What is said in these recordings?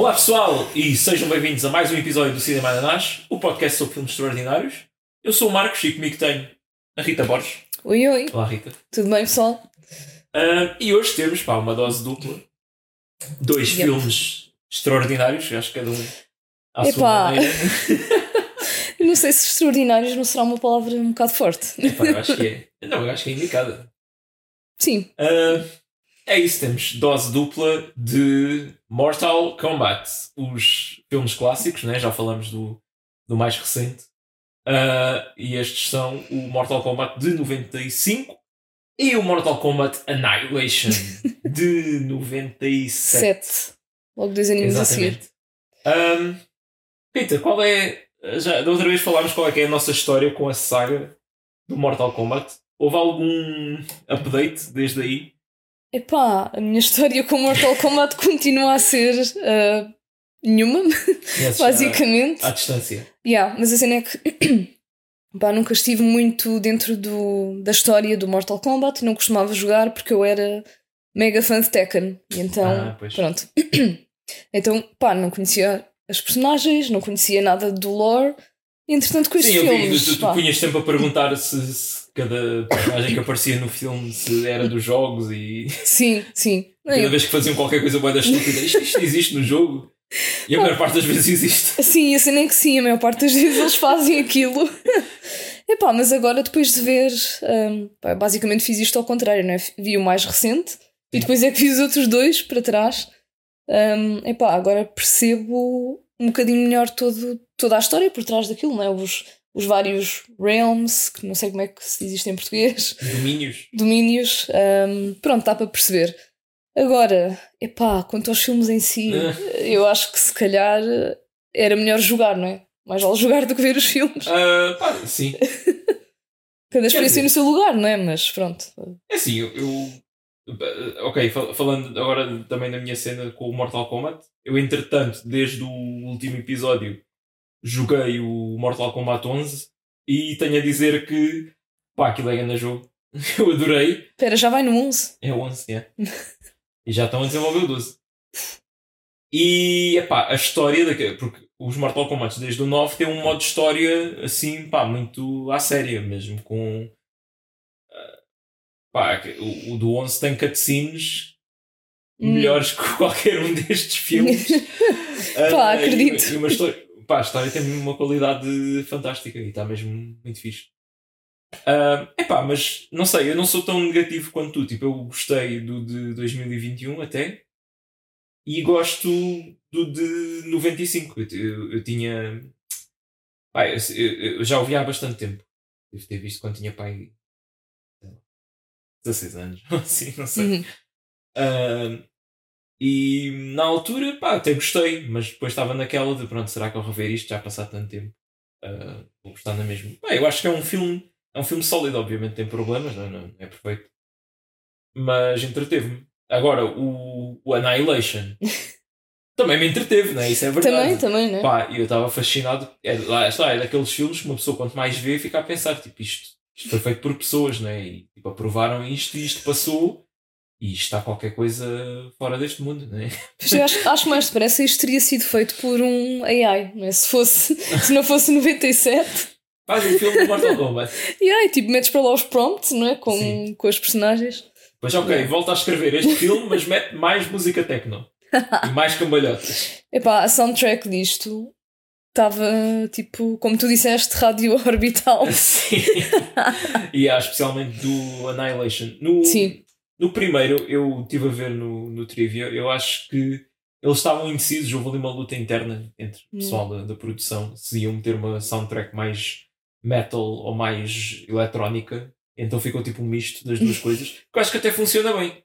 Olá pessoal e sejam bem-vindos a mais um episódio do Cinema Ananás, o podcast sobre filmes extraordinários. Eu sou o Marcos e comigo tenho a Rita Borges. Oi, oi. Olá Rita. Tudo bem, pessoal? Ah, e hoje temos pá, uma dose dupla. Dois Yep. filmes extraordinários, acho que cada um à sua maneira. Eu não sei se extraordinários não será uma palavra um bocado forte. Epá, eu acho que é. Não, eu acho que é indicada. Sim, Ah, é isso, temos dose dupla de Mortal Kombat, os filmes clássicos, né? já falamos do, do mais recente. Ah, e estes são o Mortal Kombat de 95 e o Mortal Kombat Annihilation de 97. sete. Logo dois aninhos a seguir. Exatamente. Ahm, Peter, qual é. Já da outra vez falámos qual é é a nossa história com a saga do Mortal Kombat. Houve algum update desde aí? Epá, a minha história com Mortal Kombat continua a ser ah, nenhuma, Conheces já basicamente. À distância. Yeah, mas a cena é que pá, nunca estive muito dentro do, da história do Mortal Kombat, não costumava jogar porque eu era mega fã de Tekken. E então, Ah, pronto. então, pá, não conhecia as personagens, não conhecia nada do lore. Entretanto, com estes Sim, eu vi, tu, tu pá, punhas sempre a perguntar se, se cada personagem que aparecia no filme se era dos jogos e Sim, sim. Não, cada vez que faziam qualquer coisa boa da estúpida, isto, isto existe no jogo. E a maior parte das vezes existe. Sim, a cena é que sim, a maior parte das vezes eles fazem aquilo. Epá, mas agora depois de ver, pá, basicamente fiz isto ao contrário, né? vi o mais recente e depois é que fiz os outros dois para trás. Hum, epá, agora percebo um bocadinho melhor todo, toda a história por trás daquilo, né? os, os vários realms, que não sei como é que se diz isto em português, Domínios. domínios. hum, pronto, dá para perceber. Agora, epá, quanto aos filmes em si, eu acho que se calhar era melhor jogar, não é? Mais vale jogar do que ver os filmes. Ah, pá, sim. Cada experiência no seu lugar, não é? Mas pronto. É assim, eu. eu- ok, fal- falando agora também da minha cena com o Mortal Kombat, eu entretanto, desde o último episódio, joguei o Mortal Kombat 11 e tenho a dizer que. pá, aquilo é grande jogo. Eu adorei. Espera, já vai no 11. É o 11, é. e já estão a desenvolver o 12. E, epá, a história, daquele, porque os Mortal Kombat desde o 9 têm um modo de história assim, pá, muito à séria mesmo, com... ah, pá, que o, o do 11 tem cutscenes Hum. melhores que qualquer um destes filmes. Pá, Ah, e- acredito. E, uma história, pá, a história tem uma qualidade fantástica e está mesmo muito fixe. Ah, epá, mas não sei, eu não sou tão negativo quanto tu. Tipo, eu gostei do de 2021 até e gosto do de 95. Eu, eu, eu tinha. Pá, eu, eu- já ouvi há bastante tempo. Devo ter visto quando tinha pai. sei lá, 16 anos, assim, não sei. Uhum. Ah, e na altura, pá, até gostei, mas depois estava naquela de pronto, será que ao rever isto já há passado tanto tempo? Ah, vou gostar na mesma. Pá, eu acho que é um filme, é um filme sólido, obviamente tem problemas, não, é? não é perfeito, mas entreteve-me. Agora, o, o Annihilation também me entreteve, não é? Isso é verdade. Também, também, né? Pá, e eu estava fascinado. É, lá está, é daqueles filmes que uma pessoa, quanto mais vê, fica a pensar: tipo, isto, isto foi feito por pessoas, né? E tipo, aprovaram isto e isto passou. E está qualquer coisa fora deste mundo, né? Mas eu acho, acho mais depressa isto teria sido feito por um AI, não é? Se, fosse, se não fosse 97. Faz um filme de Mortal Kombat. E aí, tipo, metes para lá os prompts, não é? Com, Sim. com as personagens. Pois ok, volta a escrever este filme, mas mete mais música techno. E mais cambalhotas. Epá, a soundtrack disto estava, tipo, como tu disseste, rádio orbital. Sim. E há especialmente do Annihilation. No, Sim. No primeiro, eu estive a ver no, no Trivia, eu acho que eles estavam indecisos, houve ali uma luta interna entre o Hum. pessoal da, da produção, se iam meter uma soundtrack mais metal ou mais eletrónica. Então ficou tipo um misto das duas coisas. Que eu acho que até funciona bem.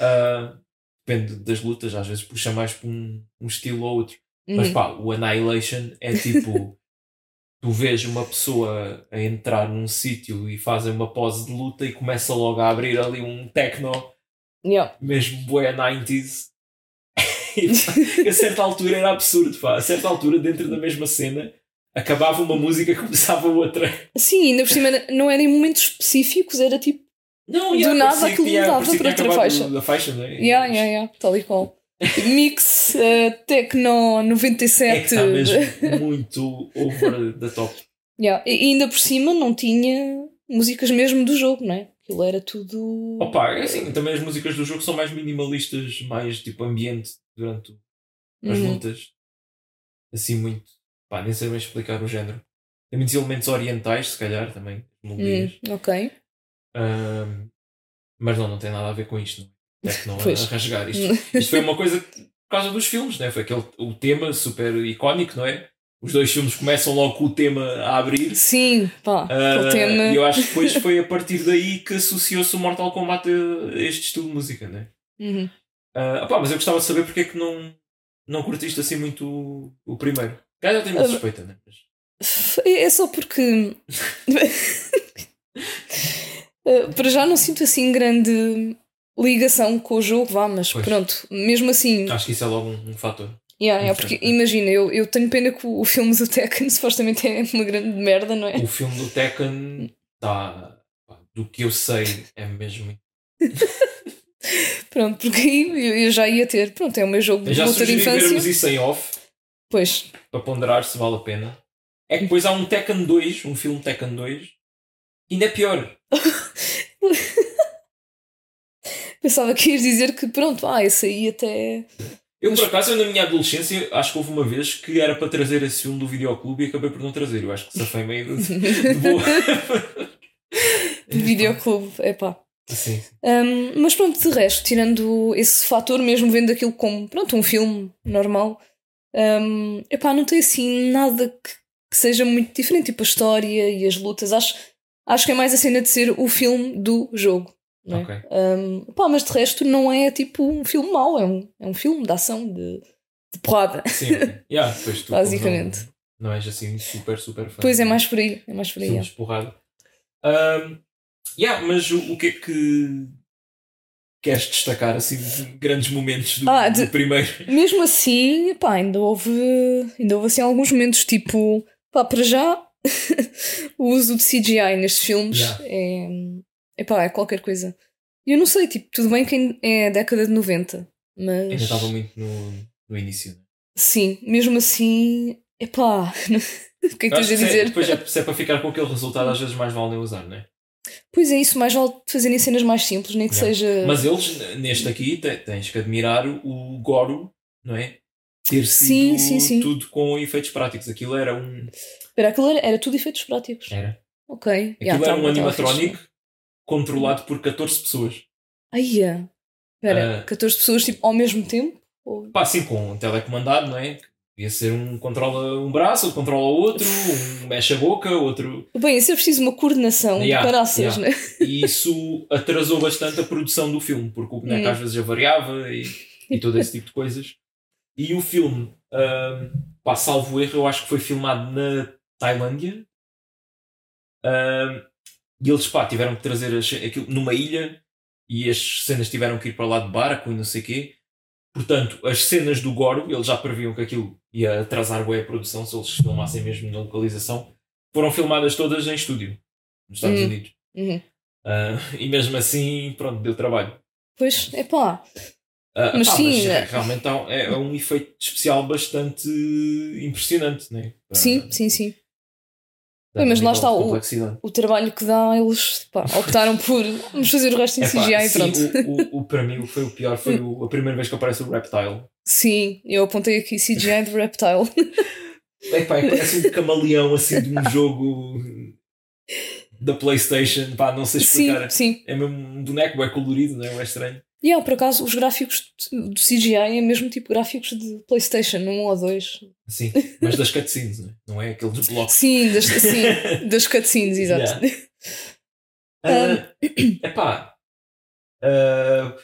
Ah, depende das lutas, às vezes puxa mais para um, um estilo ou outro. Mas Uhum. pá, o Annihilation é tipo. tu vês uma pessoa a entrar num sítio e fazem uma pose de luta e começa logo a abrir ali um techno, Yeah. mesmo bué 90s. e pá, a certa altura era absurdo, pá. A certa altura, dentro da mesma cena, acabava uma música e começava outra. Sim, ainda por cima não era em momentos específicos, era tipo. Não, Do yeah, nada aquilo mudava para outra faixa. Da faixa, não é? Yeah, yeah, yeah, tal e qual. Mix uh, Tecno 97. É que está mesmo muito over the top. Yeah. E ainda por cima não tinha músicas mesmo do jogo, não é? Aquilo era tudo. Opa, é assim, também as músicas do jogo são mais minimalistas, mais tipo ambiente durante as Uhum. lutas. Assim, muito. Pá, nem sei bem explicar o género. Tem muitos elementos orientais, se calhar, também. Melodias. Hum, ok. Ahm, mas não, não tem nada a ver com isto. Não. É? Tecno a- Pois. a rasgar isto. Isto foi uma coisa que, por causa dos filmes, né? Foi aquele o tema super icónico, não é? Os dois filmes começam logo com o tema a abrir. Sim, pá, Ah, aquele tema. E eu acho que depois foi a partir daí que associou-se o Mortal Kombat a este estilo de música, né? Uhum. Opá, mas eu gostava de saber porque é que não, não curtiste assim muito o, o primeiro. Cá já tenho uma Ah, suspeita, né? Mas- É só porque. Uh, para já não sinto assim grande ligação com o jogo, vá, mas Pois. pronto, mesmo assim. acho que isso é logo um, um fator. Yeah, Sim. porque imagina, eu, eu tenho pena que o, o filme do Tekken supostamente é uma grande merda, não é? O filme do Tekken está. Do que eu sei, é mesmo. Pronto, porque aí eu, eu já ia ter. Pronto, é o meu jogo de já luta de sugeri vermos infância. isso em off Pois, para ponderar se vale a pena. É que depois há um Tekken 2, um filme Tekken 2, e ainda é pior. pensava que ias dizer que pronto, ah, esse aí até. Eu, Mas- por acaso, na minha adolescência, acho que houve uma vez que era para trazer esse filme do videoclube e acabei por não trazer. Eu acho que safei meio de, de boa. Videoclube, epá. Sim, sim. Um, mas pronto, de resto, tirando esse fator, mesmo vendo aquilo como pronto, um filme normal, um, epá, não tem assim nada que, que seja muito diferente. Tipo a história e as lutas, acho, acho que é mais a cena de ser o filme do jogo. Não é? Ok. Um, pá, mas de resto não é tipo um filme mau, é um, é um filme de ação, de, de porrada. Sim. Yeah, depois tu, Basicamente. Não, não és assim super, super fã. Pois é, mais por aí. É mais por aí. Filmes de porrada. Um, yeah, mas o, o que é que queres destacar assim de grandes momentos do, Ah, de- do primeiro? é. Mesmo assim, pá, ainda houve, ainda houve assim alguns momentos, tipo, pá, para já, o uso de CGI nestes filmes Yeah. é, é pá, é qualquer coisa. Eu não sei, tipo, tudo bem que é década de 90, mas Ainda estava muito no, no início. né? sim, mesmo assim, é pá, o que é que tens a é- dizer? Depois é, se é para ficar com aquele resultado, às vezes mais vale nem usar, não é? Pois é isso, mais vale fazerem cenas mais simples, nem que Yeah. seja. Mas eles, neste aqui, te- tens que admirar o Goro, não é? Ter sido Sim, sim, sim. tudo com efeitos práticos. Aquilo era um. Espera, aquilo era, era tudo efeitos práticos. Era. Ok. Aquilo Yeah, era tá um tá animatronic fixe. Controlado por 14 pessoas. Ai, é. Espera, Ah. 14 pessoas tipo, ao mesmo tempo? Ou- Pá, assim, com um telecomandado, não é? Devia ser um controla um braço, outro controla o outro, um mexe a boca, outro. Bem, isso é preciso uma coordenação Yeah, de caraças, yeah. né? E isso atrasou bastante a produção do filme, porque o boneco Hum. às vezes avariava e, e todo esse tipo de coisas. E o filme, ahm, pá, salvo erro, eu acho que foi filmado na Tailândia. Ahm, e eles pá, tiveram que trazer as- aquilo numa ilha e as cenas tiveram que ir para lá de barco e não sei o quê. Portanto, as cenas do Goro, eles já previam que aquilo ia atrasar bem a produção se eles filmassem mesmo na localização. Foram filmadas todas em estúdio, nos Estados Hum. Unidos. Uhum. Ah, e mesmo assim, pronto, deu trabalho. Pois, é pá. Ah, Mas pá, sim, é- realmente é, é um efeito especial bastante impressionante, né? Sim, sim, sim. Mas lá está o-. O trabalho que dá, eles pá, optaram por vamos fazer o resto em Epá, CGI e sim, pronto. O, o, o- para mim, o foi o pior foi o- a primeira vez que aparece o Reptile. Sim, eu apontei aqui CGI de Reptile. Epá, é, parece um camaleão assim de um jogo da PlayStation. Pá, não sei sim, explicar. sim. É mesmo um boneco, é colorido, não é? É estranho. E yeah, por acaso, os gráficos do CGI é mesmo tipo gráficos de PlayStation, um ou dois. Sim, mas das cutscenes, não é? Não é aqueles blocos. Sim, das, sim, das cutscenes, exato. Ah, epá, ah,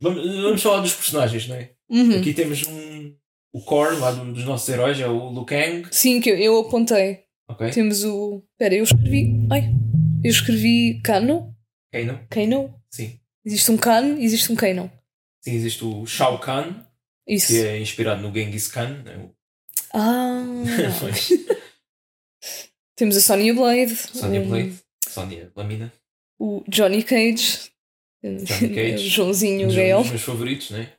vamos, vamos falar dos personagens, não é? Uhum. Aqui temos um, o core lá do- dos nossos heróis, é o Liu Kang. Sim, que eu, eu apontei. Ok, Temos o. Espera, eu escrevi. Ai, eu escrevi Kano. Kano. Kano? Sim. Existe um Kan e existe um Kano. Sim, existe o Shao Kahn, Isso. que é inspirado no Genghis Khan. né? Ah! Temos a Sonya Blade. Sonya Blade, Sonya Lamina. O Johnny Cage. Johnny Cage. o Joãozinho Um dos Gale. dos meus favoritos, né?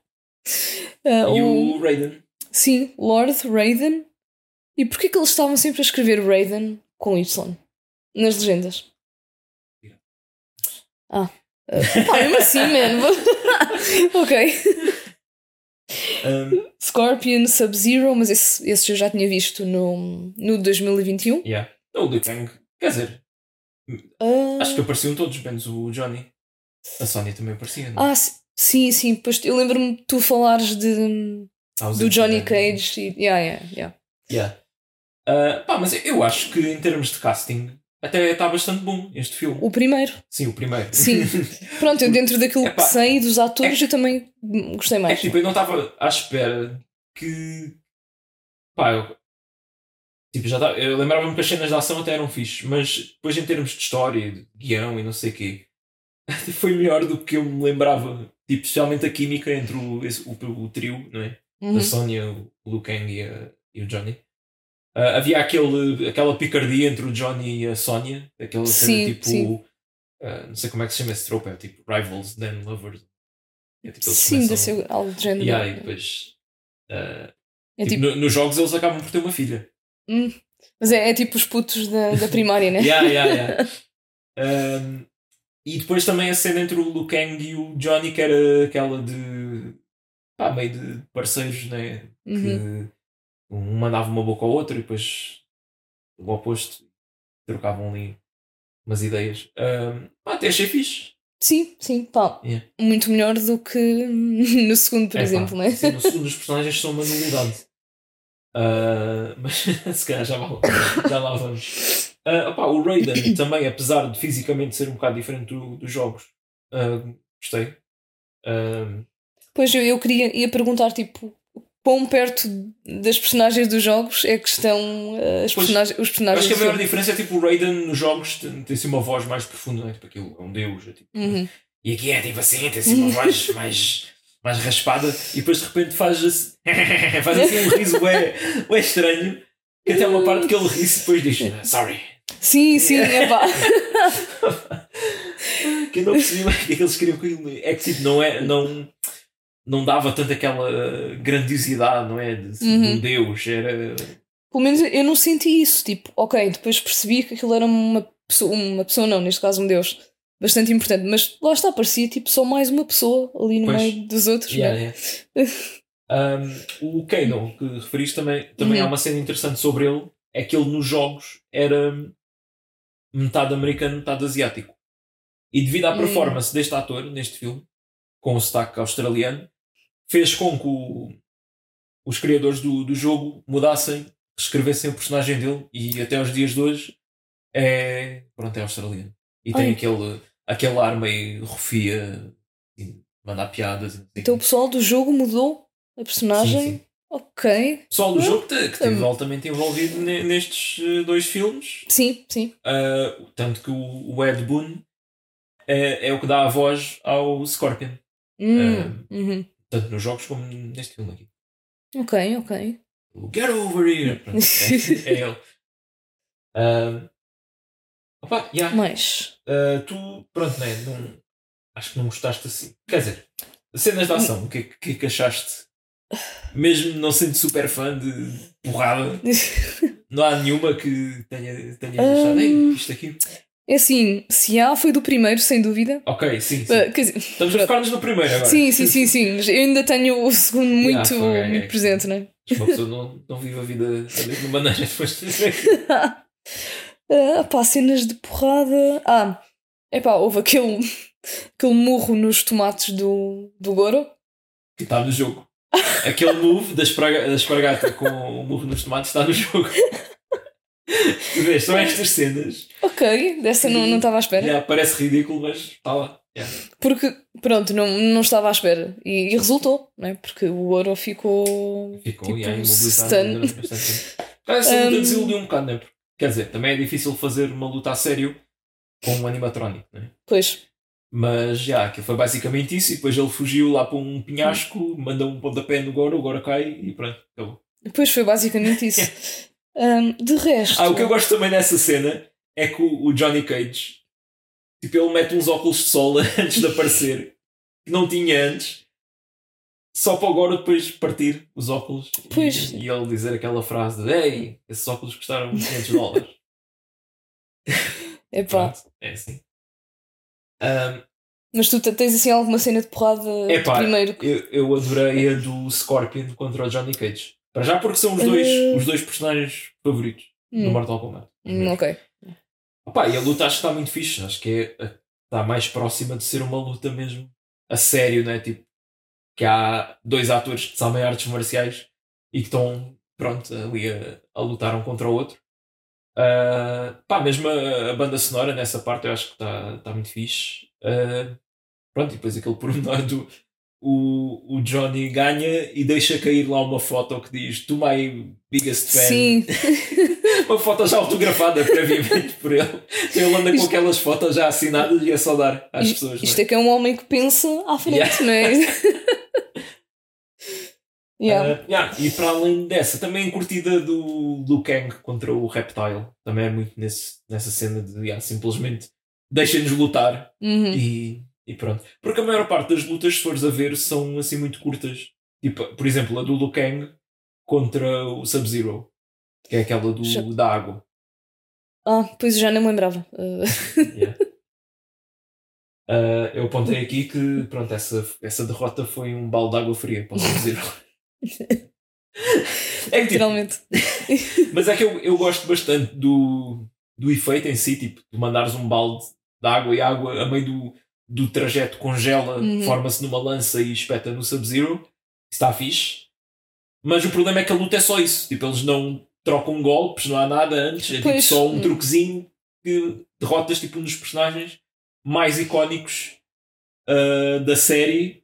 Ah, E o... o Raiden. Sim, Lord Raiden. E porquê que eles estavam sempre a escrever Raiden com Y nas legendas? Ah, ah pá, mesmo assim, man. ok. Um, Scorpion, Sub-Zero, mas esse, esse eu já tinha visto no, no 2021. yeah. O Liu Kang, quer dizer, Ah, acho que apareciam todos, menos o Johnny. A Sónia também aparecia, não? ah, si- sim, sim. Pois eu lembro-me de tu falares de, Ah, do Johnny Cage. E, yeah, yeah, yeah. Yeah. Ah, pá, mas eu acho que em termos de casting até está bastante bom este filme. O primeiro. Sim, o primeiro. Sim. Pronto, eu dentro daquilo Epá, que sei dos atores, eu também gostei É mais. que tipo, eu não estava à espera que. Pá, eu. Tipo, já tá, eu lembrava-me que as cenas de ação até eram fixe, mas depois em termos de história, de guião e não sei o quê, foi melhor do que eu me lembrava. Tipo, especialmente a química entre o, esse- o, o trio, não é? Uhum. A Sónia, o Liu Kang e, a- e o Johnny. Ah, havia aquele, aquela picardia entre o Johnny e a Sónia, aquela cena tipo. sim. ah, não sei como é que se chama esse trope, é tipo Rivals, then Lovers. É, tipo, Sim, deve ser algo do género. Yeah, e depois. ah, É tipo, tipo- no- nos jogos eles acabam por ter uma filha. Mas é, é tipo os putos da, da primária, né? Yeah, yeah, yeah. Um, e depois também a cena entre o Liu Kang e o Johnny, que era aquela de. pá, meio de parceiros, né? Uhum. Que um mandava uma boca ao outro e depois o oposto trocavam ali umas ideias. Um, pá, até achei fixe. Sim, sim, pá. Yeah. Muito melhor do que no segundo, por É, pá, exemplo, né? sim, no segundo, os personagens são uma nulidade. Ah, mas se calhar já, lá- já lá vamos. Opá, o Raiden também, apesar de fisicamente ser um bocado diferente do- dos jogos, ah, gostei. Ah, Pois eu, eu queria ia perguntar, tipo, quão perto das personagens dos jogos é que estão eh, as Pois, personagens, os personagens acho que a maior diferença é tipo o Raiden nos jogos tem, tem assim uma voz mais profunda, né? tipo aquilo é um deus. É, tipo, Uhum. E aqui é tipo assim, tem assim uma voz mais, mais raspada e depois de repente faz assim, faz assim um riso ué, ué estranho. Que até uma parte que ele ri e depois diz sorry. Sim, sim, é pá. que eu não percebi bem o que é que eles queriam com aquilo. É que tipo, não, é, não, não dava tanto aquela grandiosidade, não é? De, de um Uhum. deus. Era. Pelo menos eu não senti isso. Tipo, ok, depois percebi que aquilo era uma pessoa, uma pessoa não, neste caso um deus, bastante importante, mas lá está, parecia tipo só mais uma pessoa ali no Pois. meio dos outros. Yeah, né? yeah. Um, o Kano, que referiste também, também Uhum. há uma cena interessante sobre ele, é que ele nos jogos era metade americano, metade asiático. E devido à Hum. performance deste ator, neste filme, com o sotaque australiano, fez com que o- os criadores do, do jogo mudassem, escrevessem o personagem dele e até aos dias de hoje é, pronto, é australiano. E tem aquele, aquele ar meio rufia, e mandar piadas. e sei o Então o pessoal do jogo mudou a personagem. Sim, sim. Ok. O pessoal do jogo que, esteve Hum. altamente envolvido ne- nestes eh, dois filmes. Sim, sim. Ah, tanto que o, Ed Boon é, é o que dá a voz ao Scorpion. Hum, uhum. Tanto nos jogos como neste filme aqui. Ok, ok. O Get over here! Pronto, é, é ele. Ah, opa, yeah. Mas. Ah, tu, pronto, né? Não, acho que não gostaste assim. Quer dizer, cenas de ação, o que, é que- que é que achaste? Mesmo não sendo super fã de porrada, não há nenhuma que tenha, tenha achado. "Ei, isto aqui. É assim, se há, foi do primeiro, sem dúvida. Ok, sim, sim. Uh, dizer, Estamos a focar-nos no primeiro agora. sim, sim, sim, sim. Mas eu ainda tenho o segundo muito, fuck, é, muito presente, não é? Uma pessoa não, não vive a vida da mesma maneira depois de Ah, pá, cenas de porrada. Ah, é pá, houve aquele, aquele murro nos tomates do, do Goro. que está no jogo. Aquele move da, espraga, da espargata com o murro nos tomates está no jogo. tu vês, são estas cenas. Ok, dessa não não estava à espera. Já parece ridículo, mas está lá. Yeah. Porque, pronto, não, não estava à espera. E, e resultou, não é? Porque o Goro ficou. Ficou tipo, yeah, imobilizado essa luta Um, desiludiu um bocado, não é? Quer dizer, também é difícil fazer uma luta a sério com um animatrónico, não é? Pois. Mas já, aquilo foi basicamente isso. E depois ele fugiu lá para um penhasco, manda um pontapé no Goro, o Goro cai e pronto, acabou. Depois foi basicamente isso. Ahm, de resto. Ah, o que eu gosto também dessa cena é que o, o Johnny Cage, tipo, ele mete uns óculos de sol antes de aparecer, que não tinha antes, só para agora depois partir os óculos Pois. E, e ele dizer aquela frase de Ei, esses óculos custaram 500 dólares. Epá. Pronto, é assim. Ahm, Mas tu te- tens assim alguma cena de porrada Epá, primeiro? eu, eu adorei a do Scorpion contra o Johnny Cage. Para já porque são os dois, Eh. os dois personagens favoritos do Hum, Mortal Kombat. Hum, ok. Opa, e a luta acho que está muito fixe. Acho que é, está mais próxima de ser uma luta mesmo a sério, né? Tipo, que há dois atores que sabem artes marciais e que estão, pronto, ali a, a lutar um contra o outro. Ah, pá, mesmo a, a banda sonora nessa parte eu acho que está está muito fixe. Ah, pronto, e depois aquele pormenor do o, o Johnny ganha e deixa cair lá uma foto que diz To my biggest fan. Sim. Uma foto já autografada previamente por ele. Então ele anda com Isto- aquelas fotos já assinadas e é só dar às Isto- pessoas. Isto não é que é um homem que pensa à frente, não é? yeah. Ah, yeah, E para além dessa, também a curtida do Liu Kang contra o Reptile. Também é muito nesse, nessa cena de yeah, simplesmente deixem-nos lutar Uhum. e, e pronto. Porque a maior parte das lutas, se fores a ver, são assim muito curtas. Tipo, por exemplo, a do Liu Kang contra o Sub-Zero, que é aquela do, Já- da água. Ah, pois já não me lembrava. Uh, Yeah. Ah, eu apontei aqui que pronto, essa, essa derrota foi um balde de água fria para o Sub-Zero. é que, tipo, literalmente. mas é que eu, eu gosto bastante do, do efeito em si, tipo, de mandares um balde de água e água a meio do, do trajeto congela, Uhum. forma-se numa lança e espeta no Sub-Zero. Está fixe. Mas o problema é que a luta é só isso. Tipo, eles não trocam golpes, não há nada antes. É tipo, só um Hum. truquezinho que derrotas tipo, um dos personagens mais icónicos ah, da série.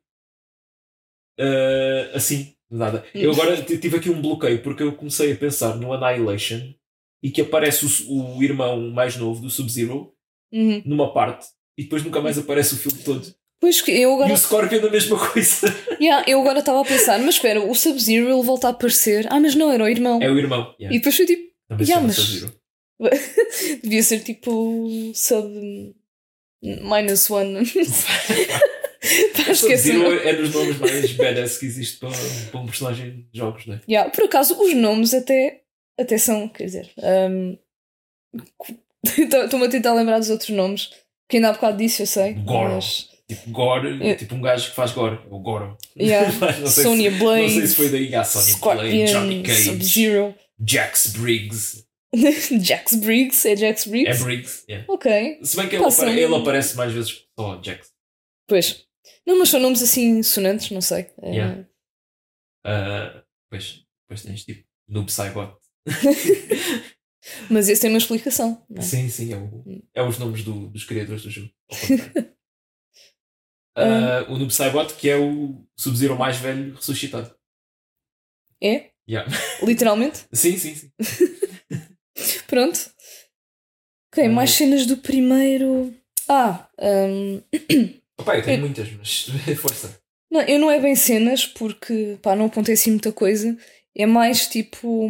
ah, assim, nada. Eu agora t- tive aqui um bloqueio porque eu comecei a pensar no Annihilation e que aparece o, o irmão mais novo do Sub-Zero Uhum. numa parte e depois nunca mais aparece o filme todo. Pois que eu E agora o Scorpion a mesma coisa. Yeah, eu agora estava a pensar, mas espera, o Sub-Zero ele volta a aparecer. Ah, mas não, era o irmão. É o irmão. E Yeah. depois foi tipo, Também yeah, mas- Sub-Zero. devia ser tipo sub minus one. Esqueci-me. Sub-Zero é dos nomes mais badass que existe para, para um personagem de jogos, né? Yeah, por acaso, os nomes até, até são, quer dizer, um, estou-me a tentar lembrar dos outros nomes, que ainda há bocado disse, eu sei. Goro. Mas, Tipo Gore, É. tipo um gajo que faz Gore, o Goro. yeah, sei se- Sonya Blade, Não sei se foi daí a Sonya Blade, Johnny Cage, Sub-Zero, Jax Briggs. Jax Briggs, é Jax É Briggs? Briggs, yeah. Ok, Se bem que ele, apare- ele aparece mais vezes que só Jax. pois. Não, mas são nomes assim sonantes, não sei. É, Yeah. Ah, pois, depois tens tipo Noob Saibot. Mas esse tem uma explicação. é? Sim, sim, é, o- Hum. é os nomes do- dos criadores do jogo. Ah, o Noob Saibot, que é o Sub-Zero mais velho ressuscitado. É? Yeah. Literalmente? Sim, sim, sim. Pronto. Ok, Ah. mais cenas do primeiro. Ah, hum, Opa, eu tenho Eu- muitas, mas força. não, eu não é bem cenas porque pá, não apontei assim muita coisa. É mais tipo.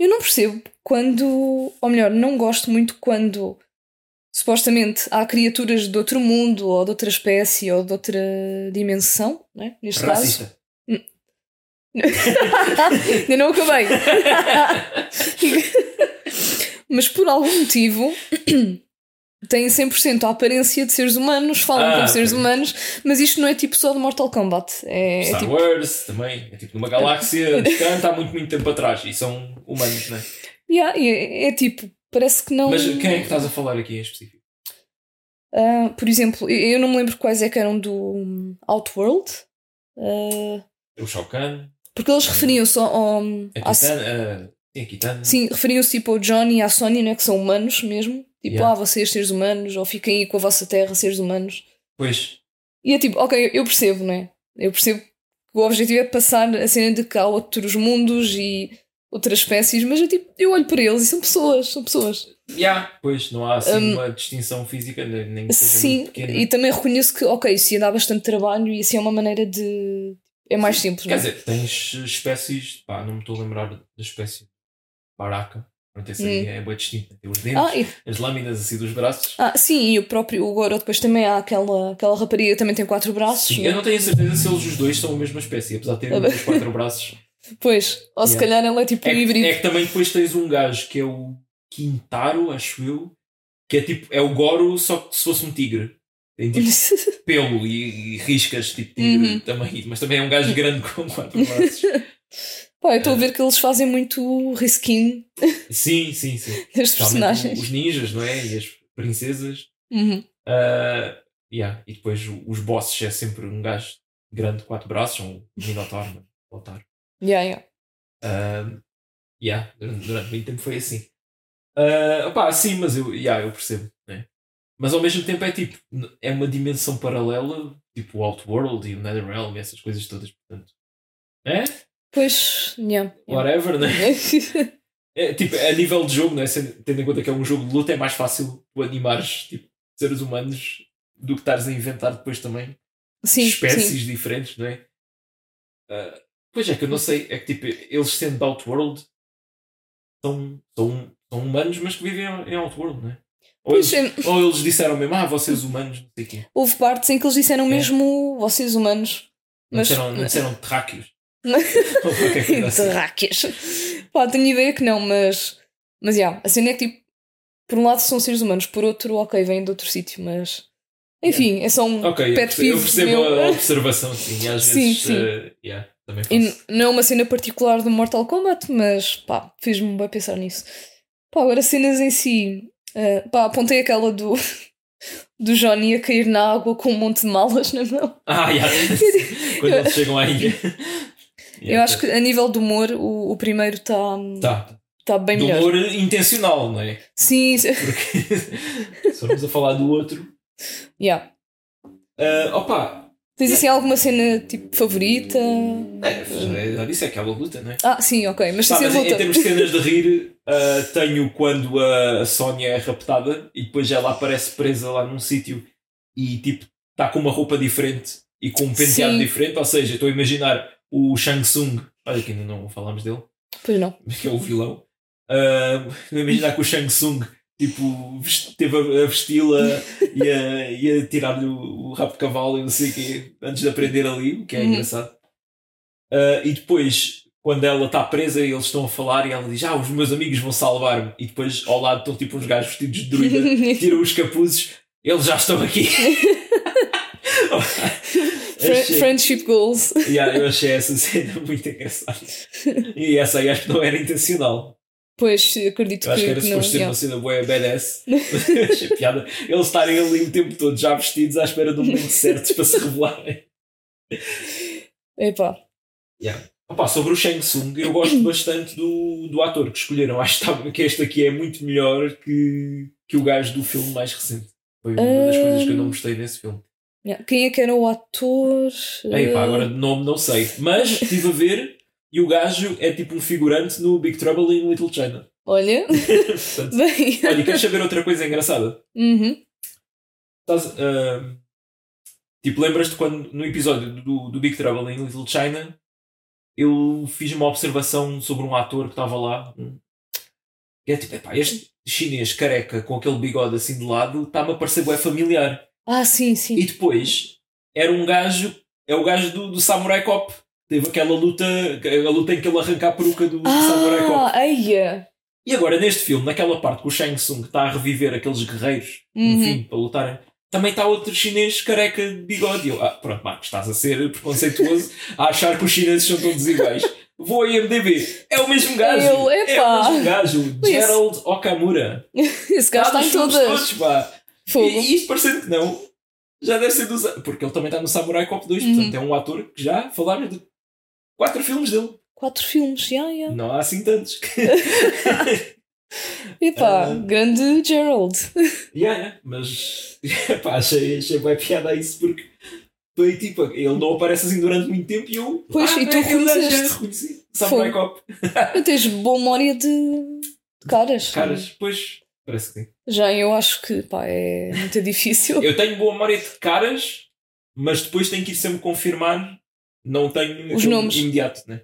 Eu não percebo quando. Ou melhor, não gosto muito quando supostamente há criaturas de outro mundo ou de outra espécie ou de outra dimensão, né? neste caso. Racista. Ainda não acabei. Mas por algum motivo têm 100% a aparência de seres humanos, falam Ah, como seres humanos, mas isto não é tipo só de Mortal Kombat. É, é Star tipo. Wars também. É tipo numa galáxia distante há muito, muito tempo atrás. E são humanos, não é? Yeah, é, é tipo, parece que não. Mas quem é que estás a falar aqui em específico? Ah, por exemplo, eu não me lembro quais é que eram do hum, Outworld. Ah, O Shao Kahn, porque eles referiam-se ao. ao- a Kitana, a, sim, a Kitana. Sim, referiam-se tipo ao Johnny e à Sony, né, que são humanos mesmo. Tipo, Yeah. ah, vocês seres humanos, ou fiquem aí com a vossa terra, seres humanos. Pois, E é tipo, ok, eu percebo, né? Eu percebo que o objetivo é passar a cena de que há outros mundos e outras espécies, mas eu, tipo, eu olho para eles e são pessoas, são pessoas. yeah, pois não há assim Um, uma distinção física, nem, que seja Sim, e também reconheço que, ok, isso ia dar bastante trabalho e assim é uma maneira de. É mais simples, Quer né? dizer, tens espécies, pá, não me estou a lembrar da espécie Baraka, por Pronto, esse aí Hum. é bem distinto. Tem os dentes, Ah, e, as lâminas assim dos braços. ah, sim, e o próprio o Goro depois também há aquela, aquela rapariga que também tem quatro braços. Sim, né? eu não tenho a certeza se eles os dois são a mesma espécie, apesar de terem Ah, os quatro braços. Pois, ou se Yeah. calhar ela é tipo É híbrido. é que também depois tens um gajo que é o Quintaro, acho eu, que é tipo, é o Goro, só que se fosse um tigre. Tem tipo pelo e, e riscas, tipo tigre Uhum. também, mas também é um gajo grande com quatro braços. Pá, eu estou a ver que eles fazem muito reskin sim, sim, sim. destes Especialmente personagens. Os ninjas, não é? E as princesas. Uhum. Ah, yeah. E depois os bosses é sempre um gajo grande, quatro braços, um Minotauro, não é? Minotauro. Yeah, yeah. Ah, yeah, durante, muito tempo foi assim. Uh, opá, sim, mas eu, yeah, eu percebo. Né? Mas ao mesmo tempo é tipo, é uma dimensão paralela, tipo o Outworld e o Netherrealm e essas coisas todas, portanto. É? Pois, yeah. yeah. Whatever, né? É, tipo, a nível de jogo, né? Tendo em conta que é um jogo de luta, é mais fácil tu animares tipo, seres humanos do que estares a inventar depois também sim, espécies sim. diferentes, não é? Ah, pois é, que eu não sei, é que tipo, eles sendo de Outworld são, são, são humanos, mas que vivem em Outworld, não é? Ou eles, ou eles disseram mesmo, ah, vocês humanos, não sei o quê. houve partes em que eles disseram É. mesmo vocês humanos. Não Mas- disseram, não disseram terráqueos. Terráqueas. Pá, tenho ideia que não, mas. Mas, yeah, a cena é que, tipo, por um lado são seres humanos, por outro, ok, vêm de outro sítio, mas. Enfim, é só um Ok, eu pet percebo, eu peeve percebo meu. a observação, sim. Às Sim, vezes, sim. eh, yeah, também E faço. não é uma cena particular do Mortal Kombat, mas pá, fez-me bem pensar nisso. Pá, agora cenas em si. eh, pá, apontei aquela do. do Johnny a cair na água com um monte de malas na mão. Ah, yeah. quando eles chegam à ilha. Eu acho que a nível do humor, o, o primeiro está Tá. tá bem Do melhor. humor intencional, não é? Sim. Porque se formos a falar do outro. yeah. ah, opa, Tens assim alguma cena tipo favorita? é, já, disse, é aquela luta, não é? Ah, sim, ok. Mas sem mas ser em, em luta. termos de cenas de rir, ah, tenho quando a, a Sónia é raptada e depois ela aparece presa lá num sítio e tipo está com uma roupa diferente e com um penteado Sim. diferente. Ou seja, estou a imaginar o Shang Tsung, olha que ainda não falámos dele, Pois não. que é o vilão. A imaginar que o Shang Tsung tipo, teve a, vesti-la e a, e a tirar-lhe o, o rabo de cavalo e não sei o quê, antes de aprender ali, o que é Uhum. engraçado. Ah, e depois, quando ela está presa e eles estão a falar, e ela diz: Ah, os meus amigos vão salvar-me. E depois ao lado estão tipo uns gajos vestidos de druida, tiram os capuzes, eles já estão aqui. Achei- Friendship goals. Yeah, eu achei essa cena muito engraçada. E essa aí acho que não era intencional. Pois, acredito Eu acho que era que suposto não. ser yeah. uma cena boa badass. Achei piada. Eles estarem ali o tempo todo já vestidos à espera do momento certo para se revelarem. Epá. Opa, sobre o Shang Tsung, eu gosto bastante do, do ator que escolheram. Acho que tá- que este aqui é muito melhor que, que o gajo do filme mais recente. Foi uma das Ah. coisas que eu não gostei nesse filme. Yeah. Quem é que era o ator? Ei, pá, Eh, agora de nome não sei. Mas estive a ver e o gajo é tipo um figurante no Big Trouble in Little China. Olha, Portanto, bem. olha, queres saber outra coisa engraçada? Uhum. Estás, ah, tipo, lembras-te quando no episódio do, do Big Trouble in Little China eu fiz uma observação sobre um ator que estava lá que é tipo, epá, este chinês careca com aquele bigode assim de lado está-me a parecer bué familiar. Ah, sim, sim. E depois era um gajo, é o gajo do, do Samurai Cop. Teve aquela luta, a luta em que ele arranca a peruca do, do Samurai Cop. Ah, eia. E agora, neste filme, naquela parte que o Shang Tsung está a reviver aqueles guerreiros, no Uhum. fim, para lutarem, também está outro chinês careca de bigode. Eu, ah, pronto, Marcos, estás a ser preconceituoso a achar que os chineses são todos iguais. Vou a IMDB. É o mesmo gajo. Ele, é o mesmo gajo. Gerald Okamura. Esse gajo está em todas. todos, pá. Fogo. E, isto parecendo que não, já deve ser dos. Porque ele também está no Samurai Cop 2, Uhum. portanto é um ator que já falaram de quatro filmes dele. Quatro filmes, já, já. Não há assim tantos. Epá, Ah. grande Gerald. Yeah, yeah, mas pá, achei, achei bem piada a isso porque foi tipo, ele não aparece assim durante muito tempo e eu. Pois, ah, e tu é gajo, reconheceste. Samurai Cop. Tu tens boa memória de, de caras. Caras, pois, parece que sim. Já eu acho que pá, é muito difícil. Eu tenho boa memória de caras, mas depois tenho que ir sempre confirmar. Não tenho Os nomes. imediato, né?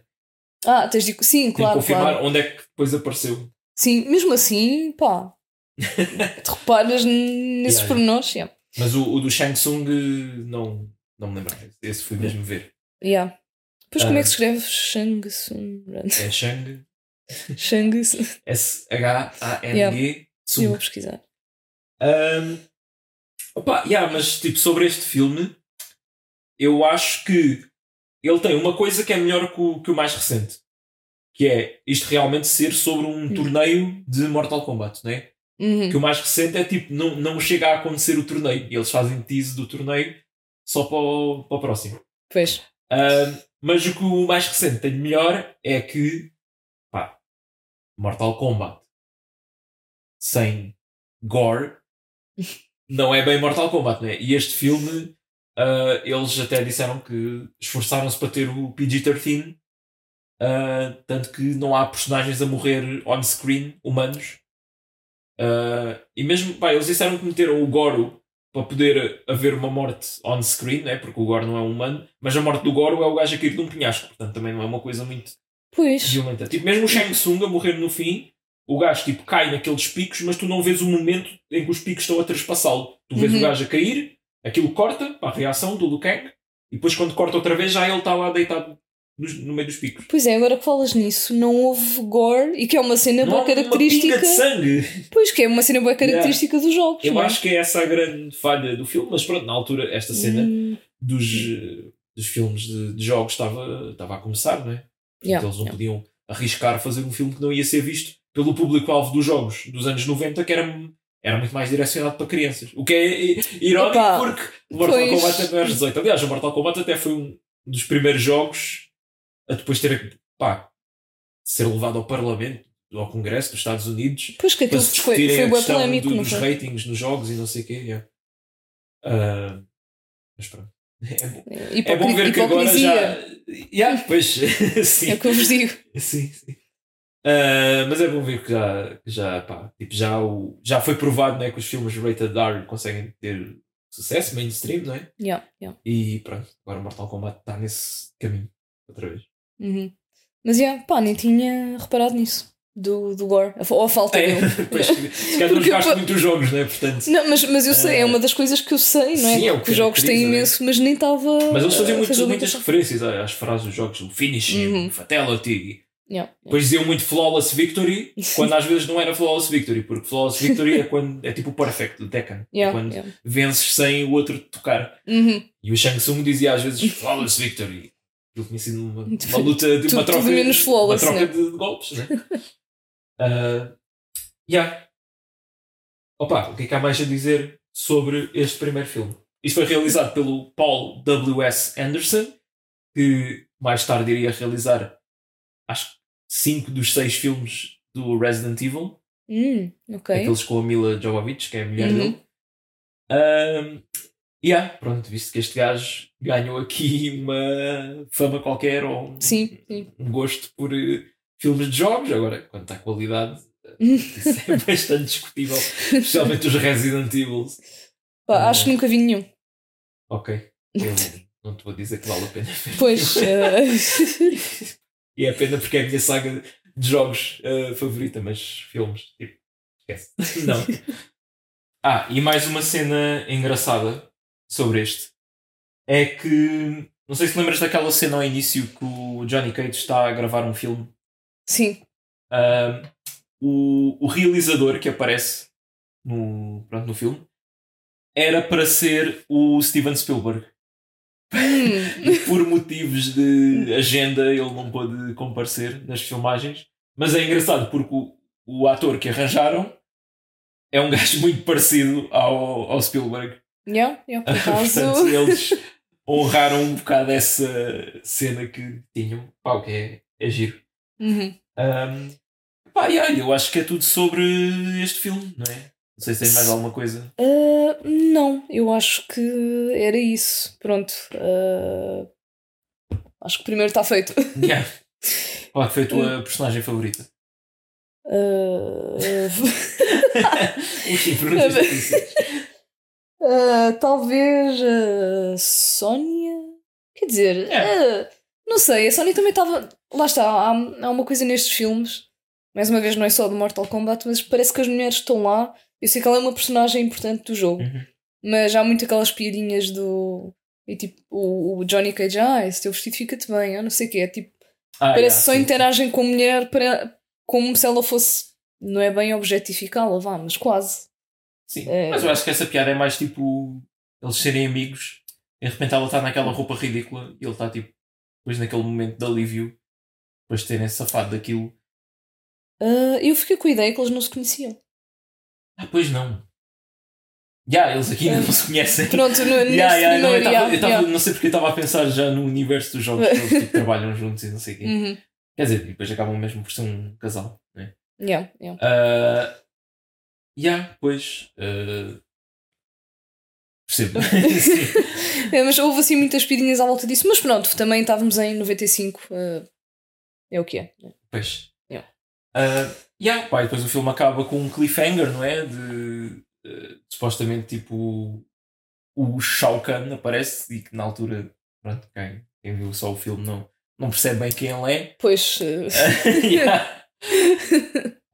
Ah, tens de. Sim, Tenho claro, confirmar claro. onde é que depois apareceu. Sim, mesmo assim, pá. te reparas nesses Yeah. pormenores, yeah. Mas o, o do Shang Tsung não, não me lembrava. Esse fui mesmo ver. Yeah. Depois como é que Ah. se escreve Shang Tsung? É Shang Shang Tsung. S-H-A-N-G Eu vou pesquisar. Um, opa, yeah, mas tipo, sobre este filme, eu acho que ele tem uma coisa que é melhor que o, que o mais recente. Que é isto realmente ser sobre um Hum. torneio de Mortal Kombat, né? Uhum. Que o mais recente é tipo, não, não chega a acontecer o torneio. E eles fazem tease do torneio só para o, para o próximo. Pois. Um, mas o que o mais recente tem de melhor é que, pá, Mortal Kombat sem gore não é bem Mortal Kombat, né? E este filme, ah, eles até disseram que esforçaram-se para ter o PG-13, ah, tanto que não há personagens a morrer on-screen, humanos. Ah, e mesmo, pá, eles disseram que meteram o Goro para poder haver uma morte on-screen, né? porque o Goro não é um humano, mas a morte do Goro é o gajo a cair de um penhasco, portanto também não é uma coisa muito Pois. violenta. Tipo, mesmo o Shang Tsung a morrer no fim, o gajo tipo, cai naqueles picos, mas tu não vês o momento em que os picos estão a trespassá-lo. Tu vês Uhum. o gajo a cair, aquilo corta para a reação do Liu Kang, e depois quando corta outra vez já ele está lá deitado no, no meio dos picos. Pois é, agora que falas nisso, não houve gore e que é uma cena Não boa uma característica. pinga de sangue. Pois que é uma cena boa característica dos jogos. Eu não é? acho que é essa a grande falha do filme, mas pronto, na altura esta cena Hum, dos, eh, dos filmes de, de jogos estava, estava a começar, não é? Portanto, Yeah, eles não yeah. podiam arriscar fazer um filme que não ia ser visto pelo público-alvo dos jogos dos anos 90, que era, era muito mais direcionado para crianças. O que é irónico Epá, porque o Mortal pois. Kombat é maiores 18. Aliás, o Mortal Kombat até foi um dos primeiros jogos a depois ter pá, ser levado ao Parlamento, ao Congresso dos Estados Unidos Pois que para aquilo se foi, foi a questão polémico, do- não dos foi? ratings nos jogos e não sei o quê. yeah. Ah, mas pronto. É bom, é Hipocri- bom ver que agora já. Yeah, pois, sim. É o que eu vos digo. sim, sim. Ah, mas é bom ver que já, que já, pá, tipo, já, o, já foi provado né, que os filmes rated R conseguem ter sucesso mainstream, não é? Yeah, yeah. E pronto, agora Mortal Kombat está nesse caminho outra vez. Uhum. Mas yeah, pá, nem tinha reparado nisso. Do, do gore. Ou a falta É, dele. pois, se calhar não jogaste muito os jogos, não é? Portanto, Não, mas, mas eu sei, é Ah, uma das coisas que eu sei, não é? sim, é que os jogos têm imenso, mas nem estava. Mas eles faziam a muitas, referências às frases dos jogos, o finishing, Uhum. o fatality. Yeah, Depois diziam muito flawless victory, quando às vezes não era flawless victory, porque flawless victory é quando é tipo o perfect do Tekken, é yeah, quando yeah. vences sem o outro tocar. Uhum. E o Shang Tsung dizia às vezes flawless victory. Aquilo tinha sido uma, uma luta de uma troca, uma troca né? de, de golpes, né? uh, yeah. Opa, o que é que há mais a dizer sobre este primeiro filme? Isto foi realizado pelo Paul W.S. Anderson, que mais tarde iria realizar, acho que 5 dos 6 filmes do Resident Evil, Hum, ok. aqueles com a Mila Jovovich, que é a mulher Uhum. dele. Um, yeah, pronto, visto que este gajo ganhou aqui uma fama qualquer ou um, Sim, sim. um gosto por eh, filmes de jogos, agora, quanto à qualidade, Uhum. isso é bastante discutível, especialmente os Resident Evil. Pá, acho que nunca vi nenhum. Ok, eu não te vou dizer que vale a pena ver. Pois. eh, E é pena porque é a minha saga de jogos eh, favorita, mas filmes, tipo, esquece. Não. Ah, e mais uma cena engraçada sobre este é que não sei se lembras daquela cena ao início que o Johnny Cage está a gravar um filme. sim. Ah, o, o realizador que aparece no, pronto, no filme era para ser o Steven Spielberg. Hum, E por motivos de agenda ele não pôde comparecer nas filmagens. Mas é engraçado porque o, o ator que arranjaram é um gajo muito parecido ao, ao Spielberg. yeah, yeah, por acaso. Portanto, eles honraram um bocado essa cena que tinham. Pá, o que é, é giro. Uhum. Um, pá, e olha, eu acho que é tudo sobre este filme, não é? Não sei se tens mais alguma coisa. Ah, não, eu acho que era isso. Pronto. ah, acho que primeiro está feito. Yeah. Qual é que foi a tua personagem favorita? Ah, Ui, perguntas difíceis. ah, talvez a Sónia. Quer dizer, É. ah, não sei, a Sónia também estava. Lá está, há, há uma coisa nestes filmes mais uma vez, não é só do Mortal Kombat, mas parece que as mulheres estão lá. Eu sei que ela é uma personagem importante do jogo, Uhum. mas há muito aquelas piadinhas do. E tipo, o, o Johnny Cage, ah, esse teu vestido fica-te bem, eu não sei o quê. É tipo, Ah, parece que só sim, interagem com a mulher para, como se ela fosse. Não é bem objetificá-la, vá, mas quase. Sim. É. Mas eu acho que essa piada é mais tipo eles serem amigos e de repente ela está naquela roupa ridícula e ele está tipo depois naquele momento de alívio depois de terem safado daquilo. Ah, eu fiquei com a ideia que eles não se conheciam. Ah, pois não. Já, eles aqui ainda não se conhecem. Pronto, no, Ya, ya, não, eu tava- eu tava- ya. não sei porque eu estava a pensar já no universo dos jogos que eles tipo, trabalham juntos e não sei o quê. Uhum. Quer dizer, e depois acabam mesmo por ser um casal. Né? Ya, ya. Ah, Ya, pois. ah, percebo. É, mas houve assim muitas piadinhas à volta disso, mas pronto, também estávamos em 95. ah, é o que é. Pois. Ah, yeah, pá, e depois o filme acaba com um cliffhanger, não é? De eh, supostamente tipo o Shao Kahn aparece e que na altura, pronto, quem, quem viu só o filme não, não percebe bem quem ele é. Pois. ah, Yeah.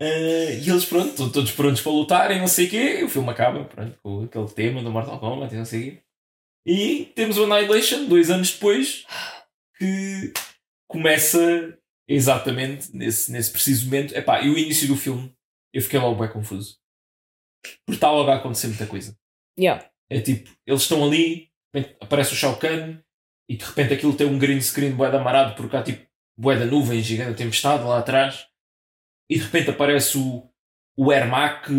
Ah, e eles, pronto, estão todos prontos para lutarem, não sei o quê. E o filme acaba, pronto, com aquele tema do Mortal Kombat e não sei o quê. E temos o Annihilation, dois anos depois, que começa exatamente nesse, nesse preciso momento. Epá, e o início do filme, eu fiquei logo bem confuso. Porque está logo a acontecer muita coisa. ya. É tipo, eles estão ali, aparece o Shao Kahn e de repente aquilo tem um green screen de amarado porque há tipo bué da nuvem gigante, tempestade lá atrás e de repente aparece o, o Ermac,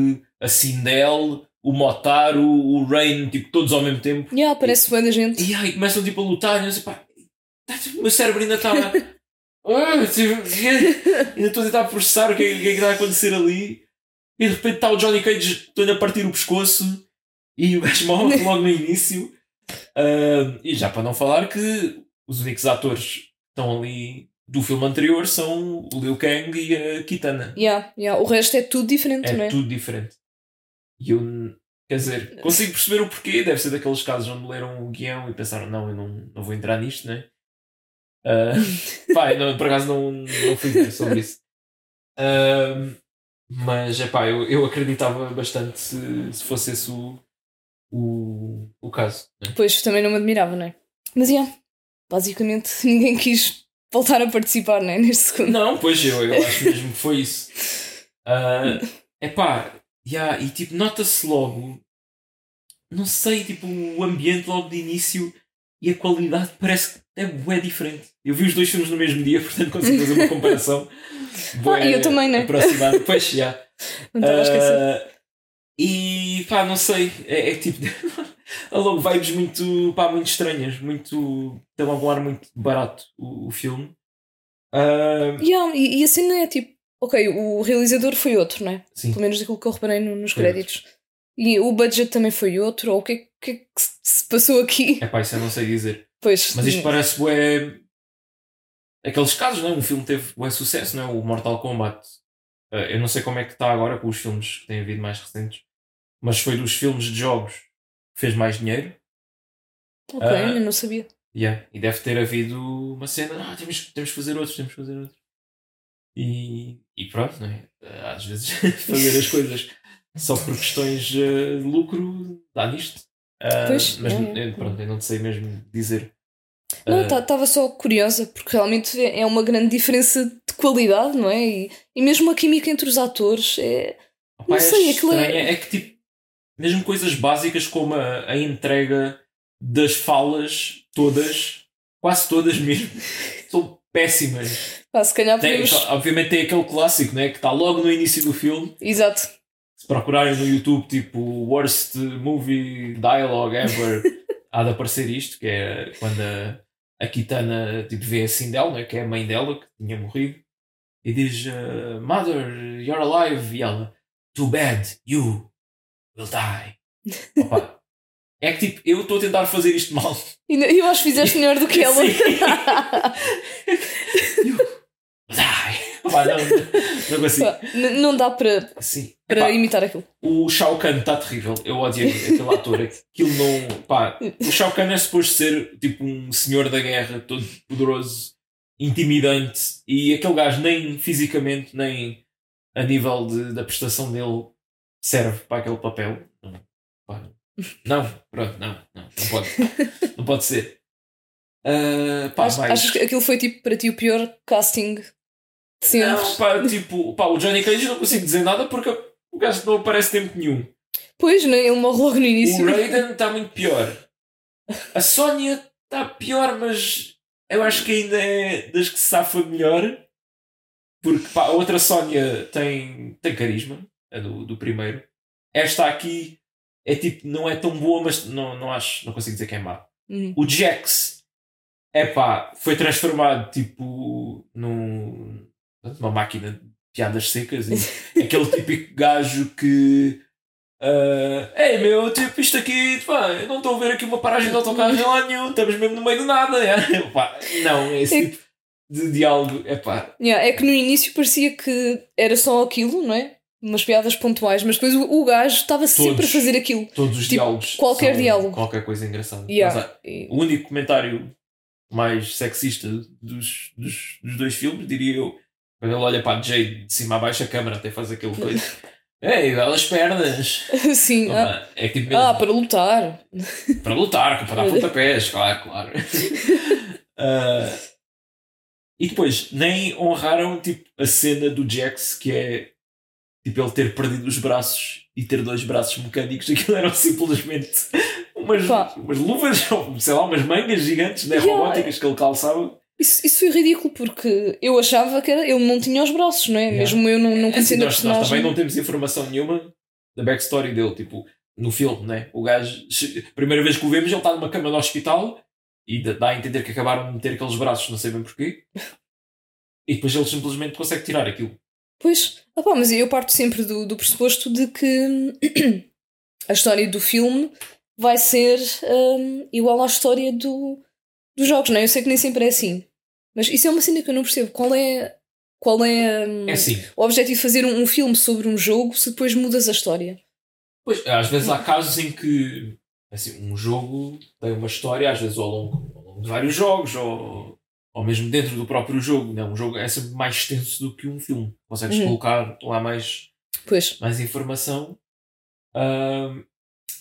a Sindel, o Motaro, o Rain, tipo todos ao mesmo tempo. Ya, parece bem da gente. E aí começam tipo a lutar e eu sei, pá, tá, o meu cérebro ainda está. Ah, tipo, ainda estou a tentar processar o que, é, que é que está a acontecer ali. E de repente está o Johnny Cage todo a partir o pescoço e o gajo morre logo no início. Ah, e já para não falar que os únicos atores que estão ali do filme anterior são o Liu Kang e a Kitana. Ya, ya. O resto é tudo diferente, É não é? tudo diferente. E eu, quer dizer, consigo perceber o porquê. Deve ser daqueles casos onde leram o guião e pensaram: não, eu não, não vou entrar nisto, né? Ah, pá, não, por acaso não, não fui ver sobre isso. Ah, mas é pá, eu, eu acreditava bastante se, se fosse esse o, o, o caso. Né? Pois também não me admirava, não é? Mas ya, basicamente ninguém quis voltar a participar, não é? Neste segundo. Não, pois eu, eu acho mesmo que foi isso. é pá, yeah, e tipo, nota-se logo, não sei, tipo, o ambiente logo de início e a qualidade parece que é bué diferente. Eu vi os dois filmes no mesmo dia, portanto consigo fazer uma comparação. Ah, eu também, né? Aproximada. Pois, já. Não estava a esquecer. Ah, e pá, não sei, é, é tipo. logo vibes muito, pá, muito estranhas, muito. tem um ar muito barato o, o filme. Ah, Ya, e, e a cena é tipo, ok, o realizador foi outro, não é? sim. Pelo menos aquilo que eu reparei no- nos Foi créditos. E o budget também foi outro, ou o que é que, é que se passou aqui? É pá, isso eu não sei dizer. Pois, Mas isto parece bué. Aqueles casos, não é? Um filme teve bué sucesso, não é? O Mortal Kombat. Ah, eu não sei como é que está agora com os filmes que têm havido mais recentes, mas foi dos filmes de jogos que fez mais dinheiro. ok, eu não sabia. Yeah. E deve ter havido uma cena, ah, temos, temos que fazer outros, temos que fazer outros. E, e pronto, não é? Ah, Às vezes fazer as coisas só por questões de lucro dá nisto. Ah, Pois, mas é, é. eh, pronto, eu não sei mesmo dizer. Não, Ah, estava só curiosa, porque realmente é é uma grande diferença de qualidade, não é? E, e mesmo a química entre os atores é. Opá, Não é sei, é- estranho. é... que tipo, mesmo coisas básicas como a, a entrega das falas, todas, quase todas mesmo, são péssimas. Pá, se calhar Tem, podemos. obviamente tem aquele clássico, né, que está logo no início do filme. Exato. Se procurarem no YouTube, tipo, Worst Movie Dialogue Ever, há de aparecer isto, que é quando a, a Kitana tipo, vê a Sindel, né, que é a mãe dela, que tinha morrido, e diz: uh, Mother, you're alive. E ela: Too bad, you will die. Opa, é que tipo, eu estou a tentar fazer isto mal. E eu acho que fizeste melhor do que ela. Opa, não, não consigo. Pá, n- não dá para, Sim. para Epá, imitar aquilo. O Shao Kahn está terrível. Eu odiei aquele ator. Aquilo não. Pá, o Shao Kahn é suposto ser tipo um senhor da guerra, todo poderoso, intimidante. E aquele gajo, nem fisicamente, nem a nível de, da prestação dele, serve para aquele papel. Não, pá, não pronto, não, não, não pode, não pode ser. Uh, pá, Ach- mais- Achas que aquilo foi tipo para ti o pior casting sempre? Não, pá, tipo, pá, o Johnny Cage não consigo dizer nada porque o gajo não aparece tempo nenhum. Pois, né? Ele morre logo no início. O Raiden está muito pior. A Sónia está pior, mas eu acho que ainda é das que se safa melhor. Porque pá, a outra Sónia tem, tem carisma, a do, do primeiro. Esta aqui é tipo, não é tão boa, mas não, não acho, não consigo dizer que é má. Uhum. O Jax, é pá, foi transformado tipo num, numa máquina de piadas secas e aquele típico gajo que. ah, Ei meu, tipo, isto aqui, pá, eu não estou a ver aqui uma paragem de autocarro em lá nenhum, estamos mesmo no meio do nada. É. Pá, não, esse É- tipo de diálogo, é pá, Yeah, é que no início parecia que era só aquilo, não é? Umas piadas pontuais, mas depois o, o gajo estava sempre a fazer aquilo. todos os Tipo, diálogos. qualquer diálogo. Qualquer coisa engraçada. Yeah. Mas, ah, o único comentário mais sexista dos, dos, dos dois filmes, diria eu, quando ele olha para a Jade de cima a baixo a câmera até faz aquele coisa. Ei, belas pernas! Sim, ah, Opa, é tipo mesmo. ah, para lutar. Para lutar, para dar pontapés, claro, claro. Ah, e depois, nem honraram tipo, a cena do Jax, que é tipo ele ter perdido os braços e ter dois braços mecânicos. Aquilo eram simplesmente umas, Pá. umas luvas, ou, sei lá, umas mangas gigantes né, Yeah. robóticas que ele calçava. Isso, isso foi ridículo porque eu achava que era, ele não tinha os braços, não é? Yeah. Mesmo eu não, não É assim, conhecendo a nós, nós também não temos informação nenhuma da backstory dele. Tipo, no filme, né? o gajo, primeira vez que o vemos, ele está numa cama no hospital e dá- a entender que acabaram de meter aqueles braços, não sei bem porquê. E depois ele simplesmente consegue tirar aquilo. Pois, ah pá, mas eu parto sempre do, do pressuposto de que a história do filme vai ser hum, igual à história do, dos jogos, não é? Eu sei que nem sempre é assim. Mas isso é uma cena que eu não percebo. Qual é, qual é, hum, É assim. o objetivo de fazer um, um filme sobre um jogo se depois mudas a história? Pois, às vezes há casos em que assim, um jogo tem uma história, às vezes ao longo, ao longo de vários jogos, ou, ou mesmo dentro do próprio jogo. Né? Um jogo é sempre mais extenso do que um filme. Consegues Uhum. colocar lá mais, Pois, mais informação. Ahm,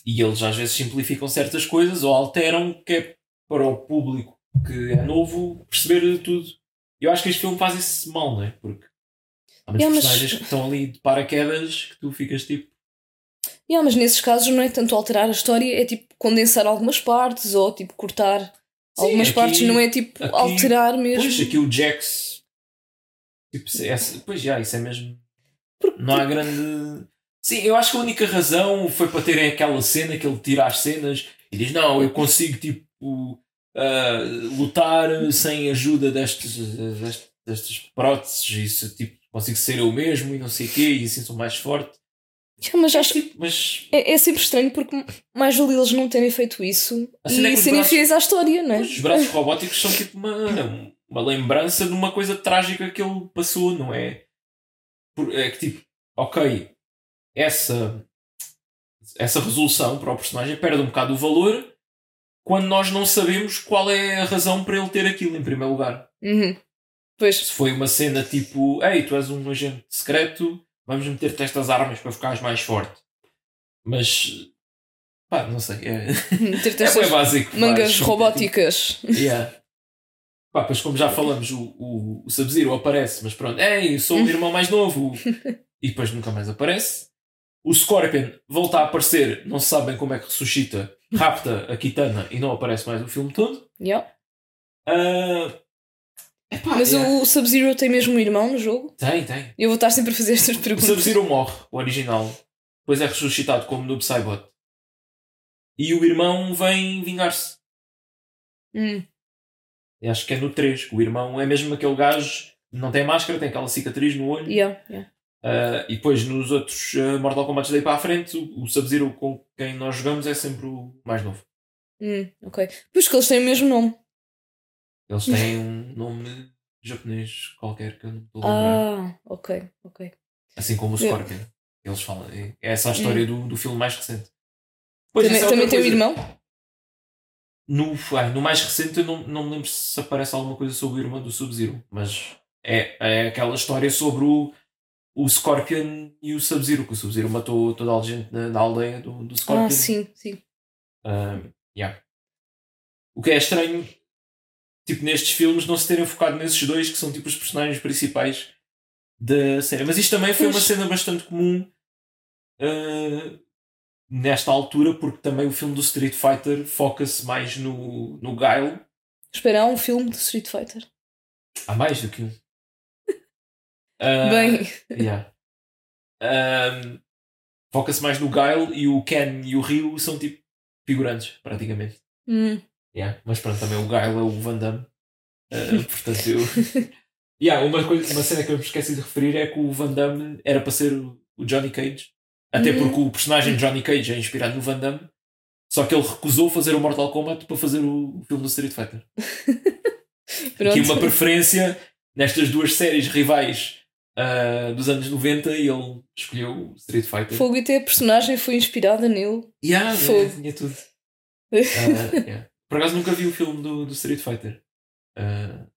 e eles às vezes simplificam certas coisas ou alteram que é para o público que é novo perceber tudo. Eu acho que este filme faz isso mal, não é? Porque há muitos Yeah, mas- personagens que estão ali de paraquedas que tu ficas tipo. yeah, mas nesses casos não é tanto alterar a história, é tipo condensar algumas partes ou tipo cortar Sim, algumas aqui- partes, não é tipo aqui- alterar mesmo. Pois, aqui o Jax. Tipo, é- pois já, isso é mesmo. Porque- Não há grande. Sim, eu acho que a única razão foi para terem aquela cena que ele tira as cenas e diz: Não, eu consigo tipo ah, lutar sem ajuda destes, destes, destas próteses, isso tipo, consigo ser eu mesmo e não sei o quê, e assim sou mais forte. Mas acho Tipo, mas É, é sempre estranho porque mais vale eles não terem feito isso A cena é que e serem fiéis à história, não é? Os braços robóticos são tipo uma, uma lembrança de uma coisa trágica que ele passou, não é? Por- É que tipo, ok, essa, essa resolução para o personagem perde um bocado o valor quando nós não sabemos qual é a razão para ele ter aquilo em primeiro lugar. Uhum. Pois, Se foi uma cena tipo, ei, tu és um agente secreto, vamos meter-te estas armas para ficares mais forte. Mas, pá, não sei, é, é bem básico. mangas robóticas. Yeah. Pá, pois como já falamos, o, o, o Sub-Zero aparece, mas pronto, ei, sou o irmão mais novo. e depois nunca mais aparece. O Scorpion volta a aparecer, não se sabem como é que ressuscita, rapta a Kitana e não aparece mais o filme todo. Yeah. Ah, epá, Mas yeah. o Sub-Zero tem mesmo um irmão no jogo? Tem, tem. Eu vou estar sempre a fazer estas O perguntas. Sub-Zero morre, o original. Depois é ressuscitado como Noob Saibot. E o irmão vem vingar-se. Hum. Acho que é no 3. O irmão é mesmo aquele gajo, não tem máscara, tem aquela cicatriz no olho. Yeah, yeah. Uh, e depois nos outros uh, Mortal Kombat daí para a frente, o, o Sub-Zero com quem nós jogamos é sempre o mais novo. Hum, ok. Pois que eles têm o mesmo nome. Eles têm um nome japonês qualquer que eu não estou a lembrar. Ah, ok, ok. Assim como o. Scorpion. Eles falam. É é essa a história do, do filme mais recente. Pois, também é também tem o coisa. irmão? No, ah, no mais recente eu não, não me lembro se aparece alguma coisa sobre o irmão do Sub-Zero, mas é, é aquela história sobre o, o Scorpion e o Sub-Zero, que o Sub-Zero matou toda a gente na, na aldeia do, do Scorpion. Ah, sim, sim. Um, yeah. O que é estranho, tipo, nestes filmes não se terem focado nesses dois que são tipo os personagens principais da série. Mas isto também foi Pois. uma cena bastante comum uh, nesta altura, porque também o filme do Street Fighter foca-se mais no, no Guile. Espera, há um filme do Street Fighter. Há mais do que um. Uh, Bem, Yeah. Um, Foca-se mais no Guile e o Ken e o Ryu são tipo figurantes, praticamente. hum, Yeah. Mas pronto, também o Guile é o Van Damme. Uh, portanto, eu. yeah, uma, coisa, uma cena que eu me esqueci de referir é que o Van Damme era para ser o Johnny Cage. Até Uhum. porque o personagem Johnny Cage é inspirado no Van Damme. Só que ele recusou fazer o Mortal Kombat para fazer o, filme do Street Fighter. Aqui uma preferência nestas duas séries rivais ah, dos anos 90 e ele escolheu o Street Fighter. Fogo e até a personagem foi inspirada nele. Yeah, Fogo. yeah, tinha tudo. Ah, yeah. Por acaso nunca vi o filme do, do Street Fighter. Ah,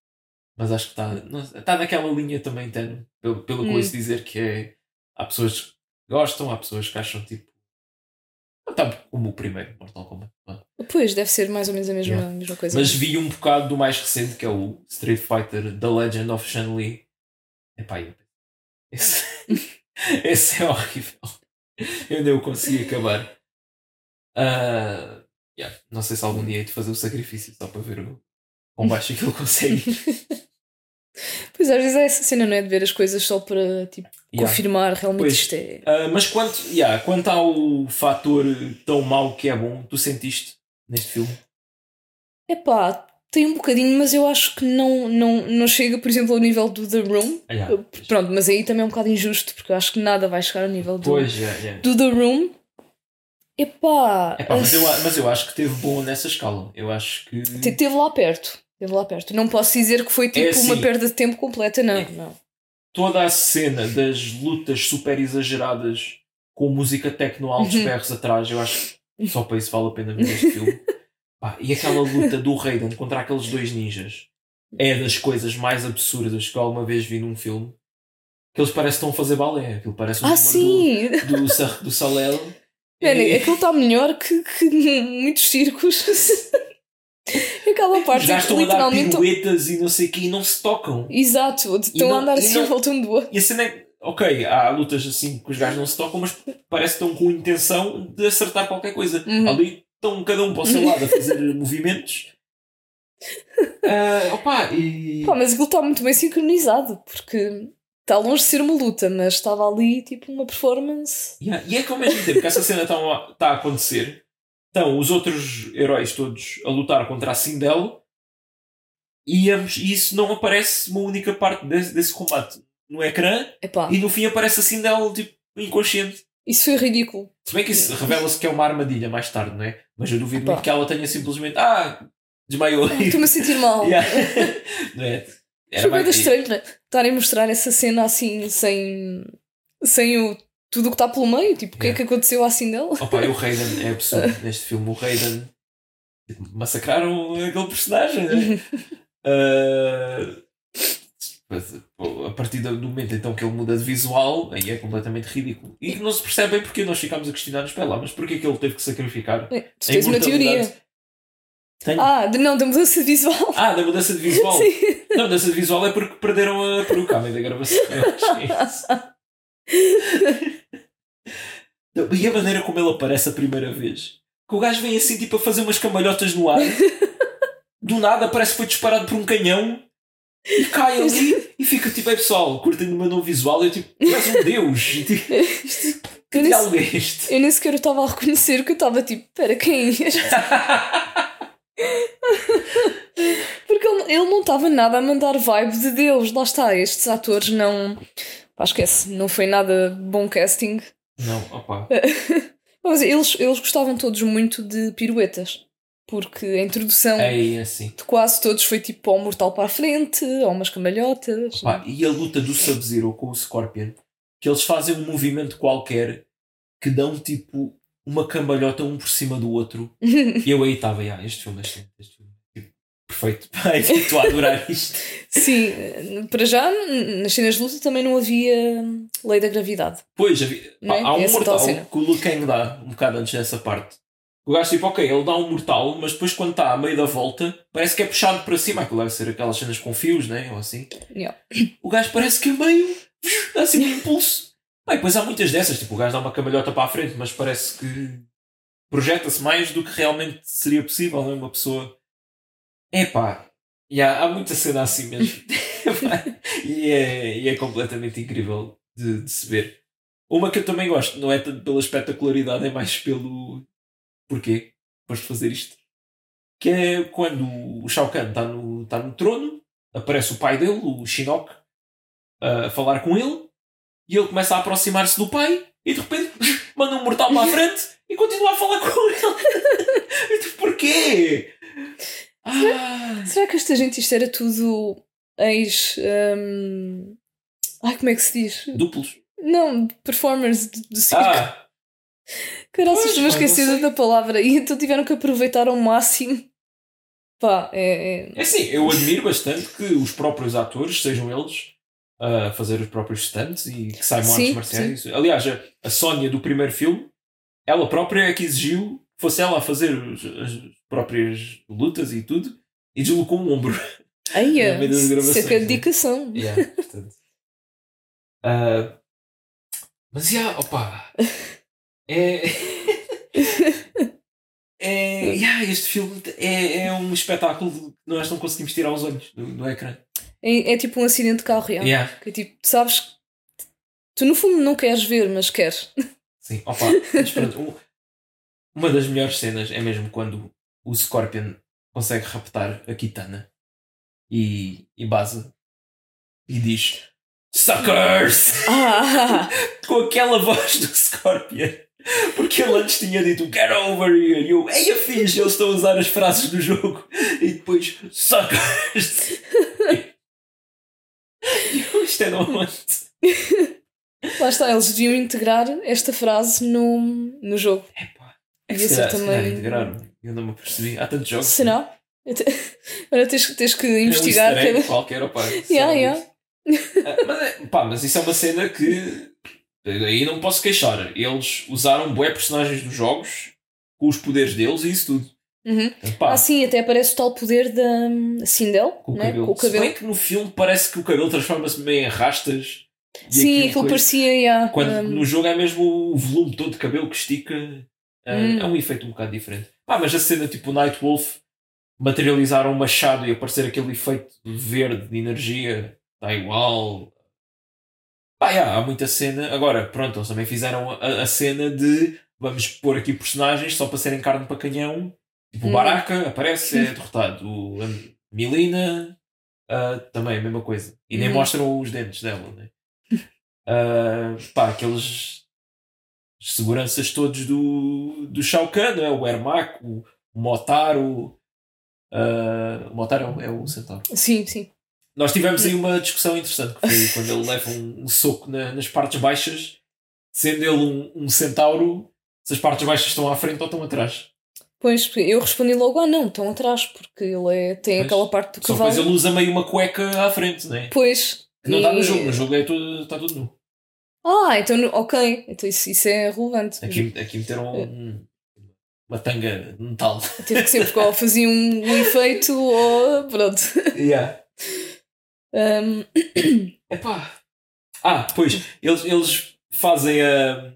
mas acho que está está naquela linha também, tenue, pelo, pelo que eu Hum. ouço dizer que é. Há pessoas que gostam, há pessoas que acham tipo. Tá como o primeiro Mortal Kombat. Ah. Pois, deve ser mais ou menos a mesma, Yeah. mesma coisa. Mas vi um bocado do mais recente que é o Street Fighter The Legend of Chun-Li. Epá, eu- esse, esse é horrível. Eu nem o consegui acabar. Ah, yeah, Não sei se algum dia hei de fazer o sacrifício só para ver o quão baixo aquilo consegue. Pois às vezes é essa cena, não é? De ver as coisas só para tipo, Yeah. confirmar realmente Pois. isto é. Ah, mas quanto, yeah, quanto ao fator tão mau que é bom, tu sentiste neste filme? Epá, tem um bocadinho, mas eu acho que não, não, não chega, por exemplo, ao nível do The Room. Ah, yeah, Pronto, mas aí também é um bocado injusto, porque eu acho que nada vai chegar ao nível do, Pois, yeah, yeah. do The Room. Epá, Epá, mas, eu, mas eu acho que teve bom nessa escala. Eu acho que. te- teve lá perto. Teve lá perto. Não posso dizer que foi tipo É assim. uma perda de tempo completa, não. É. não. toda a cena das lutas super exageradas com música techno altos Uhum. berros atrás, eu acho que só para isso vale a pena ver este filme. Pá, e aquela luta do Raiden contra aqueles dois ninjas é das coisas mais absurdas que eu alguma vez vi num filme. Que eles parecem que estão a fazer balé. Aquilo parece um Ah, sim! do, do, do Salel. Mano, E- aquilo está melhor que, que muitos circos. Aquela parte que estão a dar literalmente. piruetas e não sei o que e não se tocam. Exato, estão a andar assim não- volta um do outro. E a cena é. Ok, há lutas assim que os gajos não se tocam, mas parece que estão com intenção de acertar qualquer coisa. Uhum. Ali estão cada um para o seu lado a fazer movimentos. Ah, opa, e. Pá, mas aquilo está muito bem sincronizado, porque está longe de ser uma luta, mas estava ali tipo uma performance. Yeah, E é que ao mesmo tempo que essa cena está a, está a acontecer, estão os outros heróis todos a lutar contra a Sindel e, ambos- e isso não aparece uma única parte desse, desse combate no ecrã Epá, e no fim aparece a Sindel tipo inconsciente. Isso foi ridículo. Se bem que isso revela-se que é uma armadilha mais tarde, não é? Mas eu duvido muito que ela tenha simplesmente. Ah, desmaiou. Estou-me a sentir mal. Yeah. não é? Bem mais- estranho, né? Estarem a mostrar essa cena assim, sem, sem o, tudo o que está pelo meio. Tipo, o que é Yeah. que aconteceu assim dela? Opa, e o Raiden é absurdo neste filme. O Raiden tipo, massacraram aquele personagem, né? Ah, mas, a partir do momento então que ele muda de visual, aí é completamente ridículo. E não se percebe porque nós ficámos a questionar-nos, espera lá, mas porquê que ele teve que sacrificar? Tu tens uma teoria. Tenho. Ah, Ah, de, não, da mudança visual. da mudança de visual. Sim. Não, mudança de visual é porque perderam a peruca à meio da gravação. É. Não, E a maneira como ele aparece a primeira vez. Que o gajo vem assim tipo a fazer umas cambalhotas no ar. Do nada parece que foi disparado por um canhão. E cai ali e fica tipo, é pessoal, curtem o meu novo visual. E eu tipo, tu és um deus. E, tipo, que Eu nem, diálogo é este? eu nem sequer estava a reconhecer que eu estava tipo, espera, quem é este? Porque ele, ele não estava nada a mandar vibe de Deus. Lá está, estes atores não. Pá, esquece, não foi nada bom casting. Não, opa. Mas eles, eles gostavam todos muito de piruetas. Porque a introdução É assim. de quase todos foi tipo um mortal para a frente, ou umas cambalhotas. Pá, e a luta do Sub-Zero com o Scorpion, que eles fazem um movimento qualquer que dão tipo uma cambalhota um por cima do outro. E eu aí estava, yeah, este filme é este filme é tipo, perfeito. Pai, estou a adorar isto. Sim, para já, nas cenas de luta também não havia lei da gravidade. Pois, havia, é? há um Essa tal mortal que o Liu Kang dá um bocado antes dessa parte. O gajo tipo, ok, ele dá um mortal, mas depois quando está a meio da volta, parece que é puxado para cima. Aquilo deve ser aquelas cenas com fios, né? Ou assim. Yeah. O gajo parece que é meio. dá assim um impulso. E depois há muitas dessas, tipo, o gajo dá uma camalhota para a frente, mas parece que projeta-se mais do que realmente seria possível, não é? Uma pessoa. Epá, yeah, há muita cena assim mesmo. E, é, e é completamente incrível de, de se ver. Uma que eu também gosto, não é tanto pela espetacularidade, é mais pelo. Porquê? Depois de fazer isto. Que é quando o Shao Kahn está no, tá no trono, aparece o pai dele, o Shinnok, a falar com ele, e ele começa a aproximar-se do pai, e de repente manda um mortal para a frente e continua a falar com ele. e tu, porquê? Ah, Será que esta gente isto era tudo ex. hum, Ai, como é que se diz? duplos. Não, performers do, do circo. Ah, Pá, não esquecida da palavra. E então tiveram que aproveitar ao máximo. Pá, é. é- É assim, eu admiro bastante que os próprios atores, sejam eles, a fazer os próprios stunts e que saibam Sim, artes marciais. Aliás, a, a Sónia do primeiro filme, ela própria é que exigiu que fosse ela a fazer os- as próprias lutas e tudo e deslocou um ombro. Meio das isso é que é né? dedicação. Yeah, portanto. Ah, mas, yeah, opa, é. É, yeah, este filme é, é um espetáculo que nós não conseguimos tirar os olhos no, no ecrã. É, é tipo um acidente de carro real. Yeah. Que é tipo, sabes que tu no fundo não queres ver, mas queres. Sim, opa, mas pronto, um- uma das melhores cenas é mesmo quando o Scorpion consegue raptar a Kitana e, e base e diz Suckers! Ah! Com aquela voz do Scorpion. Porque ele antes tinha dito Get over here! E eu, ei, a fixe, eles estão a usar as frases do jogo. E depois, Suckers! E eu, isto é de onde? Lá está, eles deviam integrar esta frase no, no jogo. Epá, Devia se ser calhar, se calhar também- integraram. Eu não me apercebi. Há tantos jogos. Será? Eu te- Agora tens, tens que É um investigar easter egg cada. qualquer, opa, Yeah, yeah. Ah, mas, é- pá, mas isso é uma cena que aí não posso queixar. Eles usaram bué personagens dos jogos com os poderes deles e isso tudo. Uhum. Pá, Ah, sim, até aparece o tal poder da hum, Sindel, com o né? cabelo. com o Se cabelo. bem que no filme parece que o cabelo transforma-se meio em rastas. Sim, aquilo coisa- parecia. Yeah, Quando um, no jogo é mesmo o volume todo de cabelo que estica. É, Hum. é um efeito um bocado diferente. Pá, mas a cena tipo Night Wolf materializar um machado e aparecer aquele efeito verde de energia está igual. Pá, yeah, há muita cena. Agora, pronto, eles também fizeram a, a cena de vamos pôr aqui personagens só para serem carne para canhão. Tipo, o Hum. Baraka aparece, é derrotado. O a Milina ah, também, a mesma coisa. E nem Hum. mostram os dentes dela, né? Ah, pá, aqueles seguranças todos do, do Shao Kahn, é? o Ermac, o, o Motaro. ah, o Motaro é o, é o centauro. Sim, sim. Nós tivemos aí uma discussão interessante que foi quando ele leva um, um soco na- nas partes baixas, sendo ele um, um centauro, se as partes baixas estão à frente ou estão atrás. Pois, eu respondi logo: ah, não, estão atrás, porque ele é, tem Pois. aquela parte do Só depois cavalo. ele usa meio uma cueca à frente, não é? Pois. Que não está no E- jogo, no jogo é tudo, está tudo nu. Ah, então, no- ok. Então isso, isso é relevante. Aqui, aqui meteram um- uma tanga de metal. Teve que ser porque ou fazia um, um efeito ou. Pronto. yeah. Um, Epá. Ah, pois, eles, eles fazem a,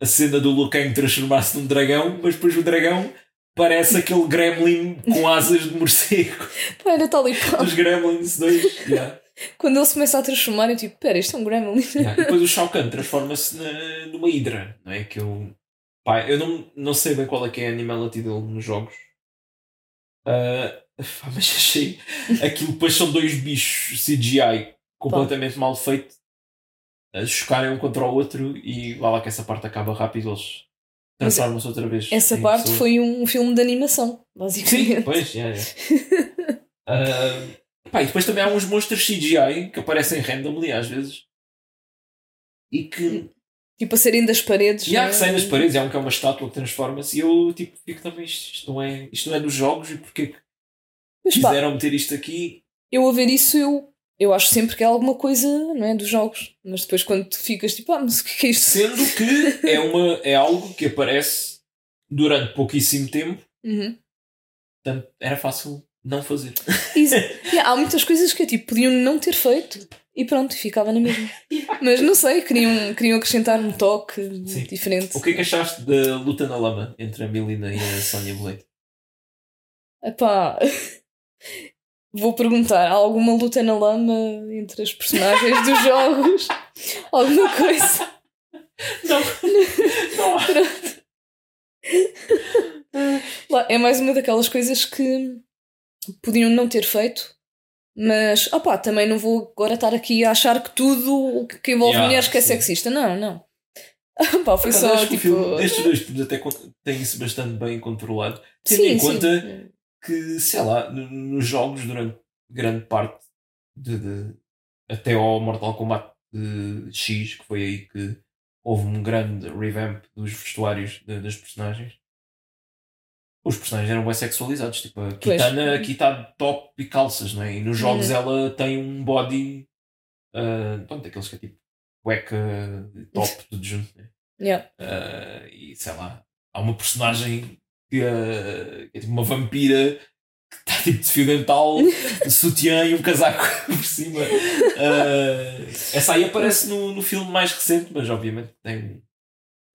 a cena do Liu Kang transformar-se num dragão, mas depois o dragão parece aquele gremlin com asas de morcego pá, era tal e qual. dos Gremlins 2. Yeah. Quando ele se começa a transformar, eu tipo, pera, isto é um gremlin. Yeah. E depois o Shao Kahn transforma-se numa hidra, não é? Que eu, pá, eu não, não sei bem qual é que é a animality dele nos jogos. Ah, mas achei aquilo depois são dois bichos CGI completamente mal feito a chocarem um contra o outro e lá lá que essa parte acaba rápido eles transformam-se outra vez. Essa parte foi um filme de animação, Sim, basicamente. pois, yeah, yeah. Ah, pá, e depois também há uns monstros CGI que aparecem randomly às vezes e que tipo a serem das paredes. E há né? que saem das paredes, há um que é uma estátua que transforma-se e eu tipo, fico também, isto, isto não é, isto não é dos jogos e porque, Mas pá, quiseram meter isto aqui. eu a ver isso, eu, eu acho sempre que é alguma coisa, não é? Dos jogos. Mas depois quando tu ficas tipo, ah, mas o que é é isto? Sendo que é, uma, é algo que aparece durante pouquíssimo tempo, Uhum. portanto era fácil não fazer. Yeah, há muitas coisas que é tipo, podiam não ter feito e pronto, ficava na mesma. Mas não sei, queriam, queriam acrescentar um toque Sim. diferente. O que é que achaste da luta na lama entre a Melina e a Sonya Blade? Epá, vou perguntar: há alguma luta na lama entre as personagens dos jogos? Alguma coisa? Não, não há. É mais uma daquelas coisas que podiam não ter feito. Mas, opá, também não vou agora estar aqui a achar que tudo o que envolve Yeah, mulheres que é sim. sexista. Não, não. Opá, foi só tipo. filme, estes dois até têm isso bastante bem controlado. Tendo sim, em sim. conta que, sei lá, no- nos jogos, durante grande parte de, de- até ao Mortal Kombat X, que foi aí que houve um grande revamp dos vestuários de- das personagens. Os personagens eram bem sexualizados, tipo a. Kitana aqui está top e calças, não é? E nos jogos Uhum. ela tem um body, ah, pronto, aqueles que é tipo cueca, top, tudo junto, né? Yeah. Uh, e sei lá, há uma personagem que, que é tipo uma vampira que está tipo de fio dental, de sutiã e um casaco por cima. Uh, essa aí aparece no, no filme mais recente, mas obviamente tem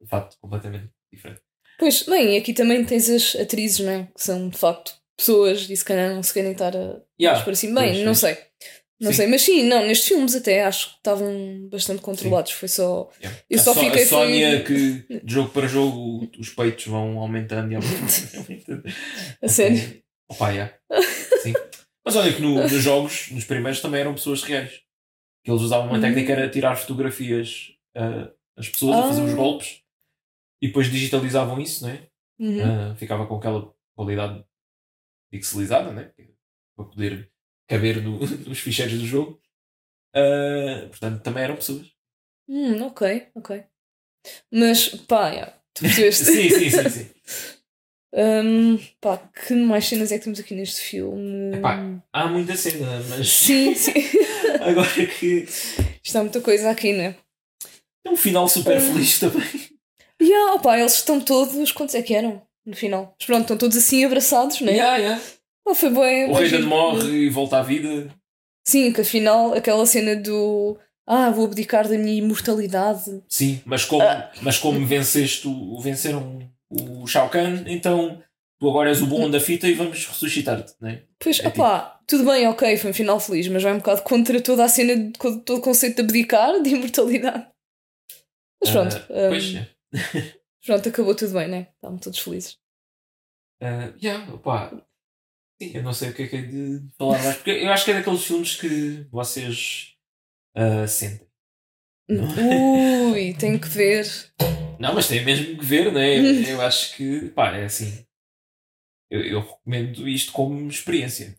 um fato completamente diferente. Pois, bem, e aqui também tens as atrizes, não é? Que são de facto pessoas e se calhar não se querem estar a Yeah, para cima. Bem, pois, não sim. sei. Não Sim. sei, mas sim, não, nestes filmes até acho que estavam bastante controlados. Foi só. Yeah. Eu a só Só- fiquei A Sónia foi- que de jogo para jogo os peitos vão aumentando e aumentando. A sério. Opa, yeah. Sim. Mas olha que no- nos jogos, nos primeiros, também eram pessoas reais. Que eles usavam uma Hum. técnica era tirar fotografias ah, as pessoas a fazer os Ah. golpes e depois digitalizavam isso, não é? Uhum. Ah, ficava com aquela qualidade pixelizada, né? Para poder caber no- nos ficheiros do jogo. Ah, portanto, também eram pessoas. Hum, ok, ok. Mas, pá, yeah, tu percebeste? sim, sim, sim, sim. Hum, pá, que mais cenas é que temos aqui neste filme? Epá. Há muita cena, mas Sim, sim. agora que Isto há muita coisa aqui, não é? é um final super feliz também. E ah, opá, eles estão todos. Quantos é que eram no final? Mas pronto, estão todos assim abraçados, não é? Yeah, yeah. Oh, foi bem. O giro. morre e volta à vida. Sim, que afinal aquela cena do. Ah, vou abdicar da minha imortalidade. Sim, mas como, Ah. mas como venceste o, venceram o Shao Kahn, então tu agora és o bom da fita e vamos ressuscitar-te, não é? Pois, É opá, tudo bem, ok, foi um final feliz, mas vai um bocado contra toda a cena, de- todo o conceito de abdicar, de imortalidade. Mas pronto, Ah, hum, pois é. pronto, acabou tudo bem, né? Estavam todos felizes. Ah, yeah, opá. Sim, eu não sei o que é que é de falar mais, porque eu acho que é daqueles filmes que vocês ah, sentem. Não. Ui, tenho que ver. Não, mas tem mesmo que ver, né? Eu, eu acho que, pá, é assim. Eu, eu recomendo isto como experiência.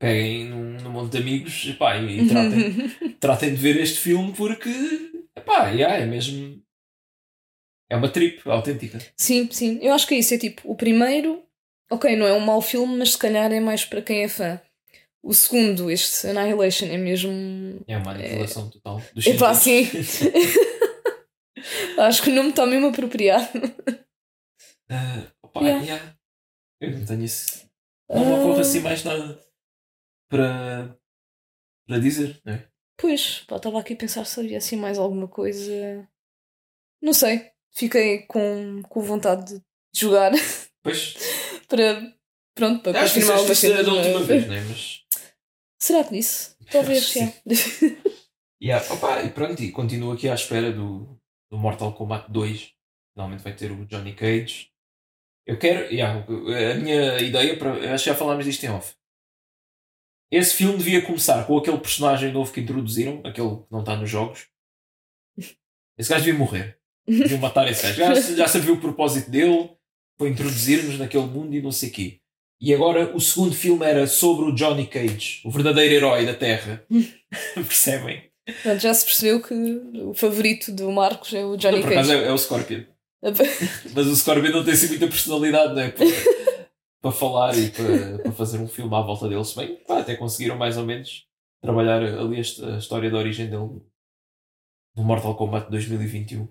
Peguem num, num monte de amigos epá, e, e tratem, tratem de ver este filme porque, epá, yeah, é mesmo. É uma trip autêntica. Sim, sim, eu acho que é isso. É tipo, o primeiro, ok, não é um mau filme, mas se calhar é mais para quem é fã. O segundo, este Annihilation, é mesmo. É uma aniquilação total dos Epá, sentidos. sim. acho que o nome está mesmo apropriado. Ah, opá, Yeah. yeah. Eu não tenho isso. Não me ocorre assim mais nada para, para dizer, né? Pois, pá, estava aqui a pensar se havia assim mais alguma coisa. Não sei. Fiquei com, com vontade de jogar Pois, para. Pronto, para acho que confirmar isso cenas. da última mas- vez, né? Mas. Será que disse? Talvez, que sim. Yeah. Opa, e pronto, e continuo aqui à espera do, do Mortal Kombat 2. Finalmente vai ter o Johnny Cage. Eu quero. Yeah, a minha ideia, para, acho que já falámos disto em off. Esse filme devia começar com aquele personagem novo que introduziram, aquele que não está nos jogos. Esse gajo devia morrer. Deviam matar esse gajo. Já, já serviu o propósito dele, foi introduzir-nos naquele mundo e não sei o quê. E agora o segundo filme era sobre o Johnny Cage, o verdadeiro herói da Terra. Percebem? Já se percebeu que o favorito do Marcos é o Johnny Não, por acaso Cage. é, é o Scorpion. Mas o Scorpion não tem assim muita personalidade, não é? Porque para falar e para, para fazer um filme à volta dele. Se bem, pá, até conseguiram mais ou menos trabalhar ali a história da origem dele no Mortal Kombat 2021.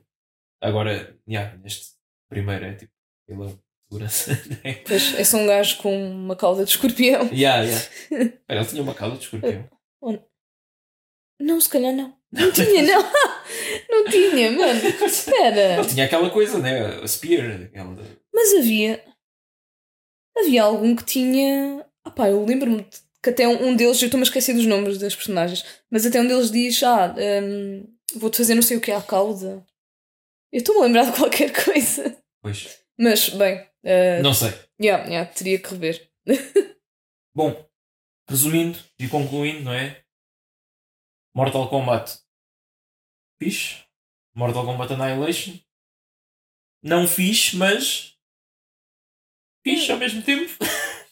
Agora, yeah, neste primeiro é tipo pela segurança. né? Pois, é só um gajo com uma cauda de escorpião. yeah, yeah. Espera, ele tinha uma cauda de escorpião. Não, se calhar não. Não tinha, não. Não tinha, mano. Espera. Ele tinha aquela coisa, né? A spear. Aquela... Mas havia. Havia algum que tinha. Ah pá, eu lembro-me que até um um deles, eu estou-me a esquecer dos nomes das personagens, mas até um deles diz: Ah, hum, vou-te fazer não sei o que à cauda. Eu estou-me a lembrar de qualquer coisa. Pois. Mas, bem, uh, Não sei. yeah, yeah, teria que rever. Bom, resumindo e concluindo, não é? Mortal Kombat fixe. Mortal Kombat Annihilation. Não fixe, mas. Fixe ao mesmo tempo.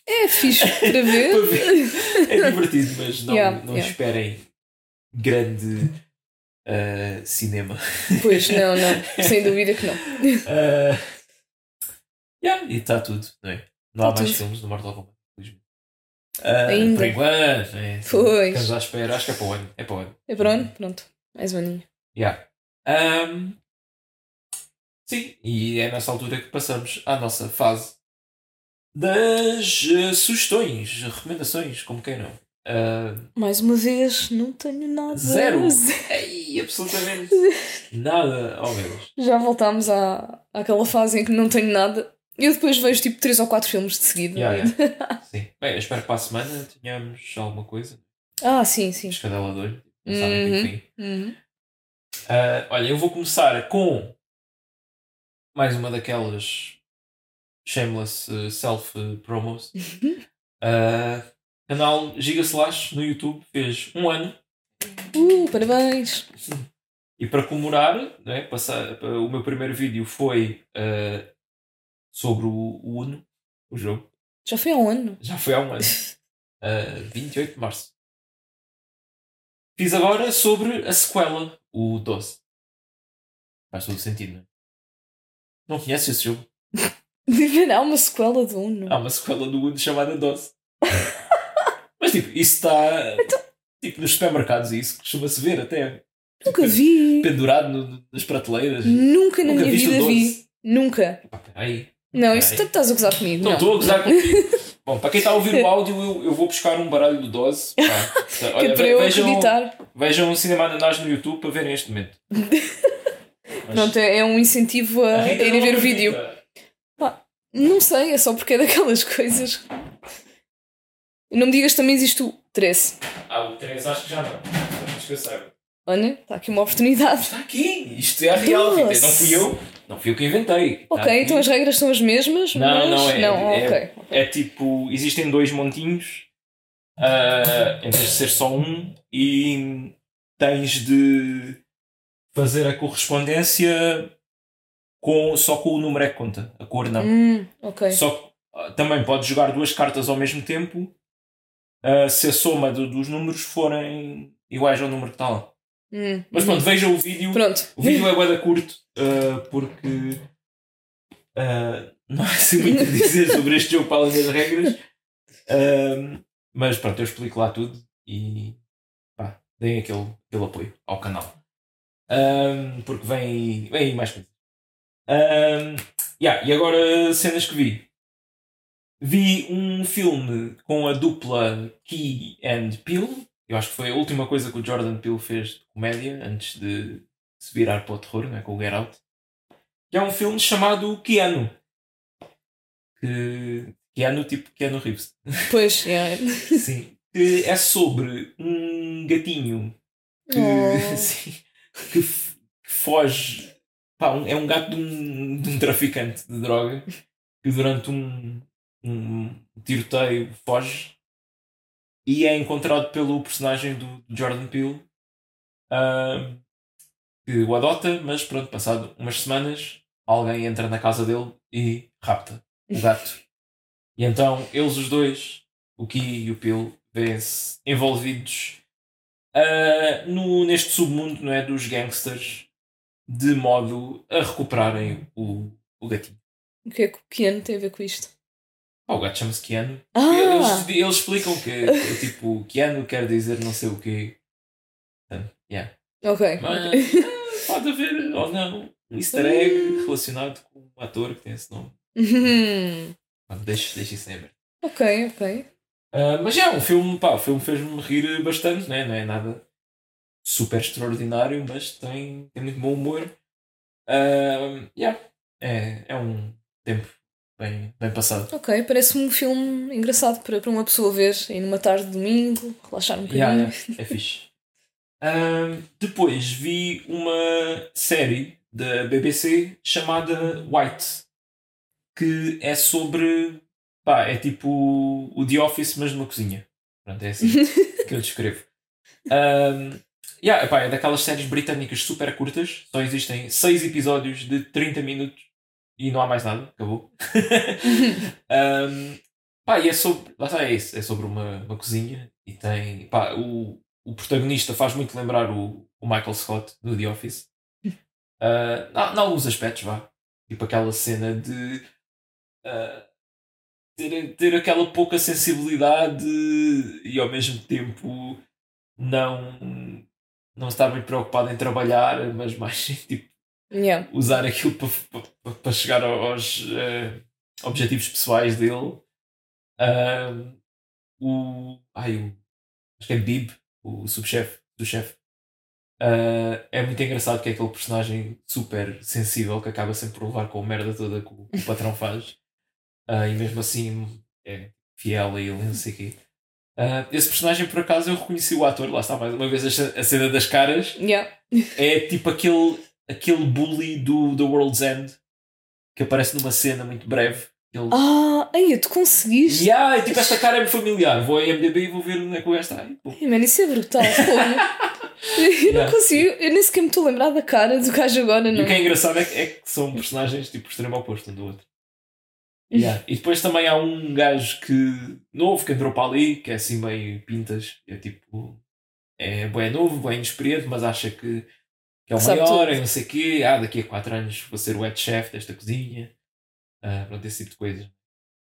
É fixe para ver. Para ver. É divertido, mas não, Yeah, não yeah. esperem grande uh, cinema. Pois, não, não. Sem dúvida que não. Uh, yeah, e está tudo, não é? Não há Tá mais tudo. filmes do Mortal Kombat, infelizmente. Uh, Ainda. Por enquanto, é, Pois. Estamos à espera, acho que é para o ano. É para o ano. É pronto? Pronto. Mais um aninho. Yeah. Um, sim, e é nessa altura que passamos à nossa fase das eh, sugestões, recomendações, como quem não. Uh, Mais uma vez, não tenho nada. Zero. ei, absolutamente nada. Oh meu Deus. Já voltámos à, àquela fase em que não tenho nada. E eu depois vejo tipo 3 ou 4 filmes de seguida. Yeah, yeah. Sim. Bem, eu espero que para a semana tenhamos alguma coisa. Ah, sim, sim. Escadela de olho. Uhum. Uhum. Ah, olha, eu vou começar com mais uma daquelas shameless uh, self uh, promos. Canal Giga Slash no YouTube fez um ano Uh, parabéns. e para comemorar, né, passar, o meu primeiro vídeo foi ah, sobre o, o Uno, o jogo. Já foi há um ano. Já foi há um ano. Ah, 28 de março. Fiz agora sobre a sequela, o 12. Faz todo sentido, não é? Não conheces esse jogo? Há uma sequela do Uno. Há uma sequela do Uno chamada Dose. Mas tipo, isso está tipo, nos supermercados e isso costuma-se ver até Nunca vi. pendurado no- nas prateleiras. Nunca na Nunca minha vida 12? vi. Nunca. Peraí. Não, isso tu estás a gozar comigo. Não Não, estou a gozar contigo. Bom, para quem está a ouvir o áudio, eu, eu vou buscar um baralho do Dose. Pá. Que é Olha, para eu vejam, acreditar. vejam o Cinema Ananás no YouTube para verem este momento. Mas Pronto, é é um incentivo a, a irem não ver o vídeo. Não sei, é só porque é daquelas coisas. Não me digas também existe o 13. Ah, o 3 acho que já não. Acho que eu saiba. Olha, está aqui uma oportunidade. Está aqui, isto é a real. Doce. Não fui eu, não fui eu que inventei. Está Ok, aqui. então as regras são as mesmas, Não, mas. não é. Não, é, ok. é tipo, existem dois montinhos, ah, em vez de ser só um, e tens de fazer a correspondência com, só com o número é que conta, a cor não. Hum, ok. Só ah, também podes jogar duas cartas ao mesmo tempo ah, se a soma do- dos números forem iguais ao número que está lá. Hum, Mas hum. pronto, vejam o vídeo. Pronto. O vídeo é bué curto ah, porque ah, não há assim muito a dizer sobre este jogo para além das regras. Ah, mas pronto, eu explico lá tudo e pá, deem aquele, aquele apoio ao canal. Porque vem, vem aí mais coisas. Ah, yeah, e agora cenas que vi. Vi um filme com a dupla Key and Peele. Eu acho que foi a última coisa que o Jordan Peele fez de comédia antes de se virar para o terror, né, com o Get Out. Que é um filme chamado Keanu. Que, Keanu tipo Keanu Reeves. Pois, yeah. Sim. Que é sobre um gatinho que, Oh. sim, que foge. Pá, um- é um gato de um, de um traficante de droga que durante um, um tiroteio foge e é encontrado pelo personagem do Jordan Peele ah, que o adota, mas pronto, passado umas semanas alguém entra na casa dele e rapta o gato. E então eles os dois, o Ki e o Peele, vêem-se envolvidos ah, no, neste submundo não é, dos gangsters de modo a recuperarem o, o gatinho. O que é que o Keanu tem a ver com isto? Oh, o gato chama-se Keanu. Ah! Eles, eles explicam que, que, tipo, Keanu quer dizer não sei o quê. Portanto, yeah. Ok. Mas ah, pode haver ou não um easter egg relacionado com um ator que tem esse nome. Uhum. Deixa, deixa isso em ok, ok. Ah, mas é um filme, pá, o filme fez-me rir bastante, né? não é nada super extraordinário, mas tem, tem muito bom humor. Ah, yeah. é, é um tempo bem, bem passado. Ok, parece-me um filme engraçado para, para uma pessoa ver aí numa tarde de domingo, relaxar um bocadinho. Yeah, yeah, é fixe. Depois vi uma série da BBC chamada White, que é sobre. Pá, é tipo o The Office, mas numa cozinha. Pronto, é assim que eu descrevo. Um, yeah, pá, é daquelas séries britânicas super curtas, só existem 6 episódios de 30 minutos e não há mais nada, acabou. um, pá, e é sobre. Lá está, é isso, é sobre uma, uma cozinha e tem. Pá, o, o protagonista faz muito lembrar o, o Michael Scott do The Office. Uh, em alguns aspectos, vá. Tipo aquela cena de. uh, ter, ter aquela pouca sensibilidade e ao mesmo tempo não, não estar muito preocupado em trabalhar, mas mais tipo Yeah. usar aquilo para, chegar aos eh, objetivos pessoais dele. Ah, o. Ai, o. Acho que é Bib, o subchefe do chefe. Ah, é muito engraçado que é aquele personagem super sensível que acaba sempre por levar com a merda toda que o, que o patrão faz. Ah, e mesmo assim é fiel a ele, não sei o quê. Ah, esse personagem, por acaso, eu reconheci o ator, lá está mais uma vez a cena das caras. Yeah. É tipo aquele, aquele bully do The World's End que aparece numa cena muito breve. Ele, Ah, aí tu conseguiste. yeah, e, tipo, esta cara é-me familiar. Vou a IMDB e vou ver onde é que o gajo está. E, mano, isso é brutal. eu Yeah. não consigo, eu nem sequer me estou a lembrar da cara do gajo agora, E não. o que é engraçado é que, é que são personagens tipo extremo oposto um do outro. Yeah. E depois também há um gajo que novo que entrou para ali, que é assim meio pintas, é tipo é bem novo, bem inexperiente, mas acha que, que é o Sabe maior, tudo. e não sei o quê. Ah, daqui a 4 anos vou ser o head chef desta cozinha. Ah, pronto, esse tipo de coisas.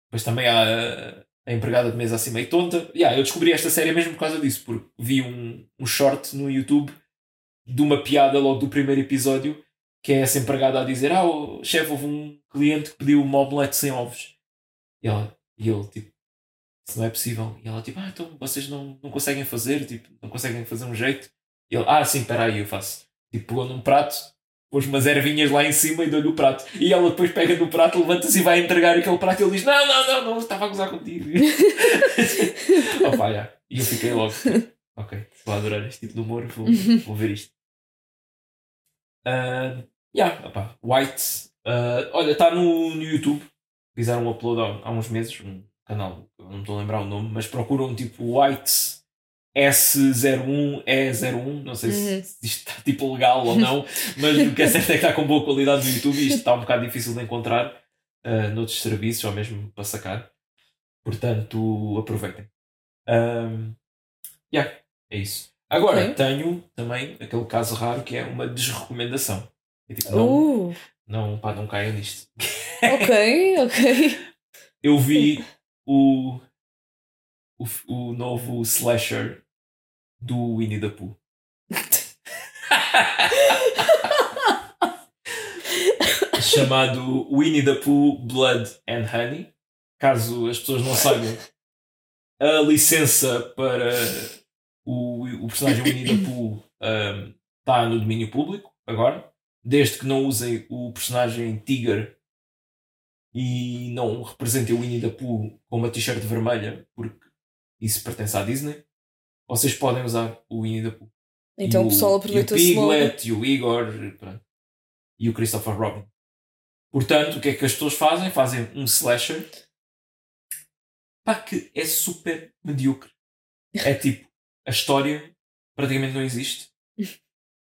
Depois também há a, empregada de mesa assim meio tonta. Yeah, eu descobri esta série mesmo por causa disso, porque vi um, um short no YouTube de uma piada logo do primeiro episódio que é essa empregada a dizer: Ah, o chefe, houve um cliente que pediu uma omelete sem ovos. E, ela, e ele, tipo, isso não é possível. E ela, tipo, ah, então vocês não, não conseguem fazer, tipo, não conseguem fazer um jeito. E ele, ah, sim, espera aí, eu faço. Tipo, pegou num prato, pôs umas ervinhas lá em cima e deu-lhe o prato. E ela depois pega no prato, levanta-se e vai entregar aquele prato e ele diz: Não, não, não, não, estava a gozar contigo. Opa, já. E eu fiquei logo, ok, vou adorar este tipo de humor, vou, vou ver isto. Uh, yeah, opá, White. uh, olha, está no, no YouTube. Fizeram um upload há, há uns meses. Um canal, não me estou a lembrar o nome, mas procuram tipo White S01E01. Não sei se, Uhum. se isto está tipo legal ou não, mas o que é certo é que está com boa qualidade no YouTube e isto está um bocado difícil de encontrar uh, noutros serviços ou mesmo para sacar. Portanto, aproveitem. Um, yeah, é isso. Agora, Ok. tenho também aquele caso raro que é uma desrecomendação. É tipo, não, Uh, não, pá, não caiam nisto. ok, ok. Eu vi o, o, o novo slasher do Winnie the Pooh. Chamado Winnie the Pooh Blood and Honey. Caso as pessoas não saibam, a licença para o, o personagem Winnie the Pooh está no domínio público agora. Desde que não usem o personagem Tiger e não representem o Winnie the Pooh com uma t-shirt vermelha, porque isso pertence à Disney, vocês podem usar o Winnie the Pooh. Então E o pessoal E o. Piglet, e o Igor, pronto. e o Christopher Robin. Portanto, o que é que as pessoas fazem? Fazem um slasher pá, que é super medíocre. É tipo, a história praticamente não existe.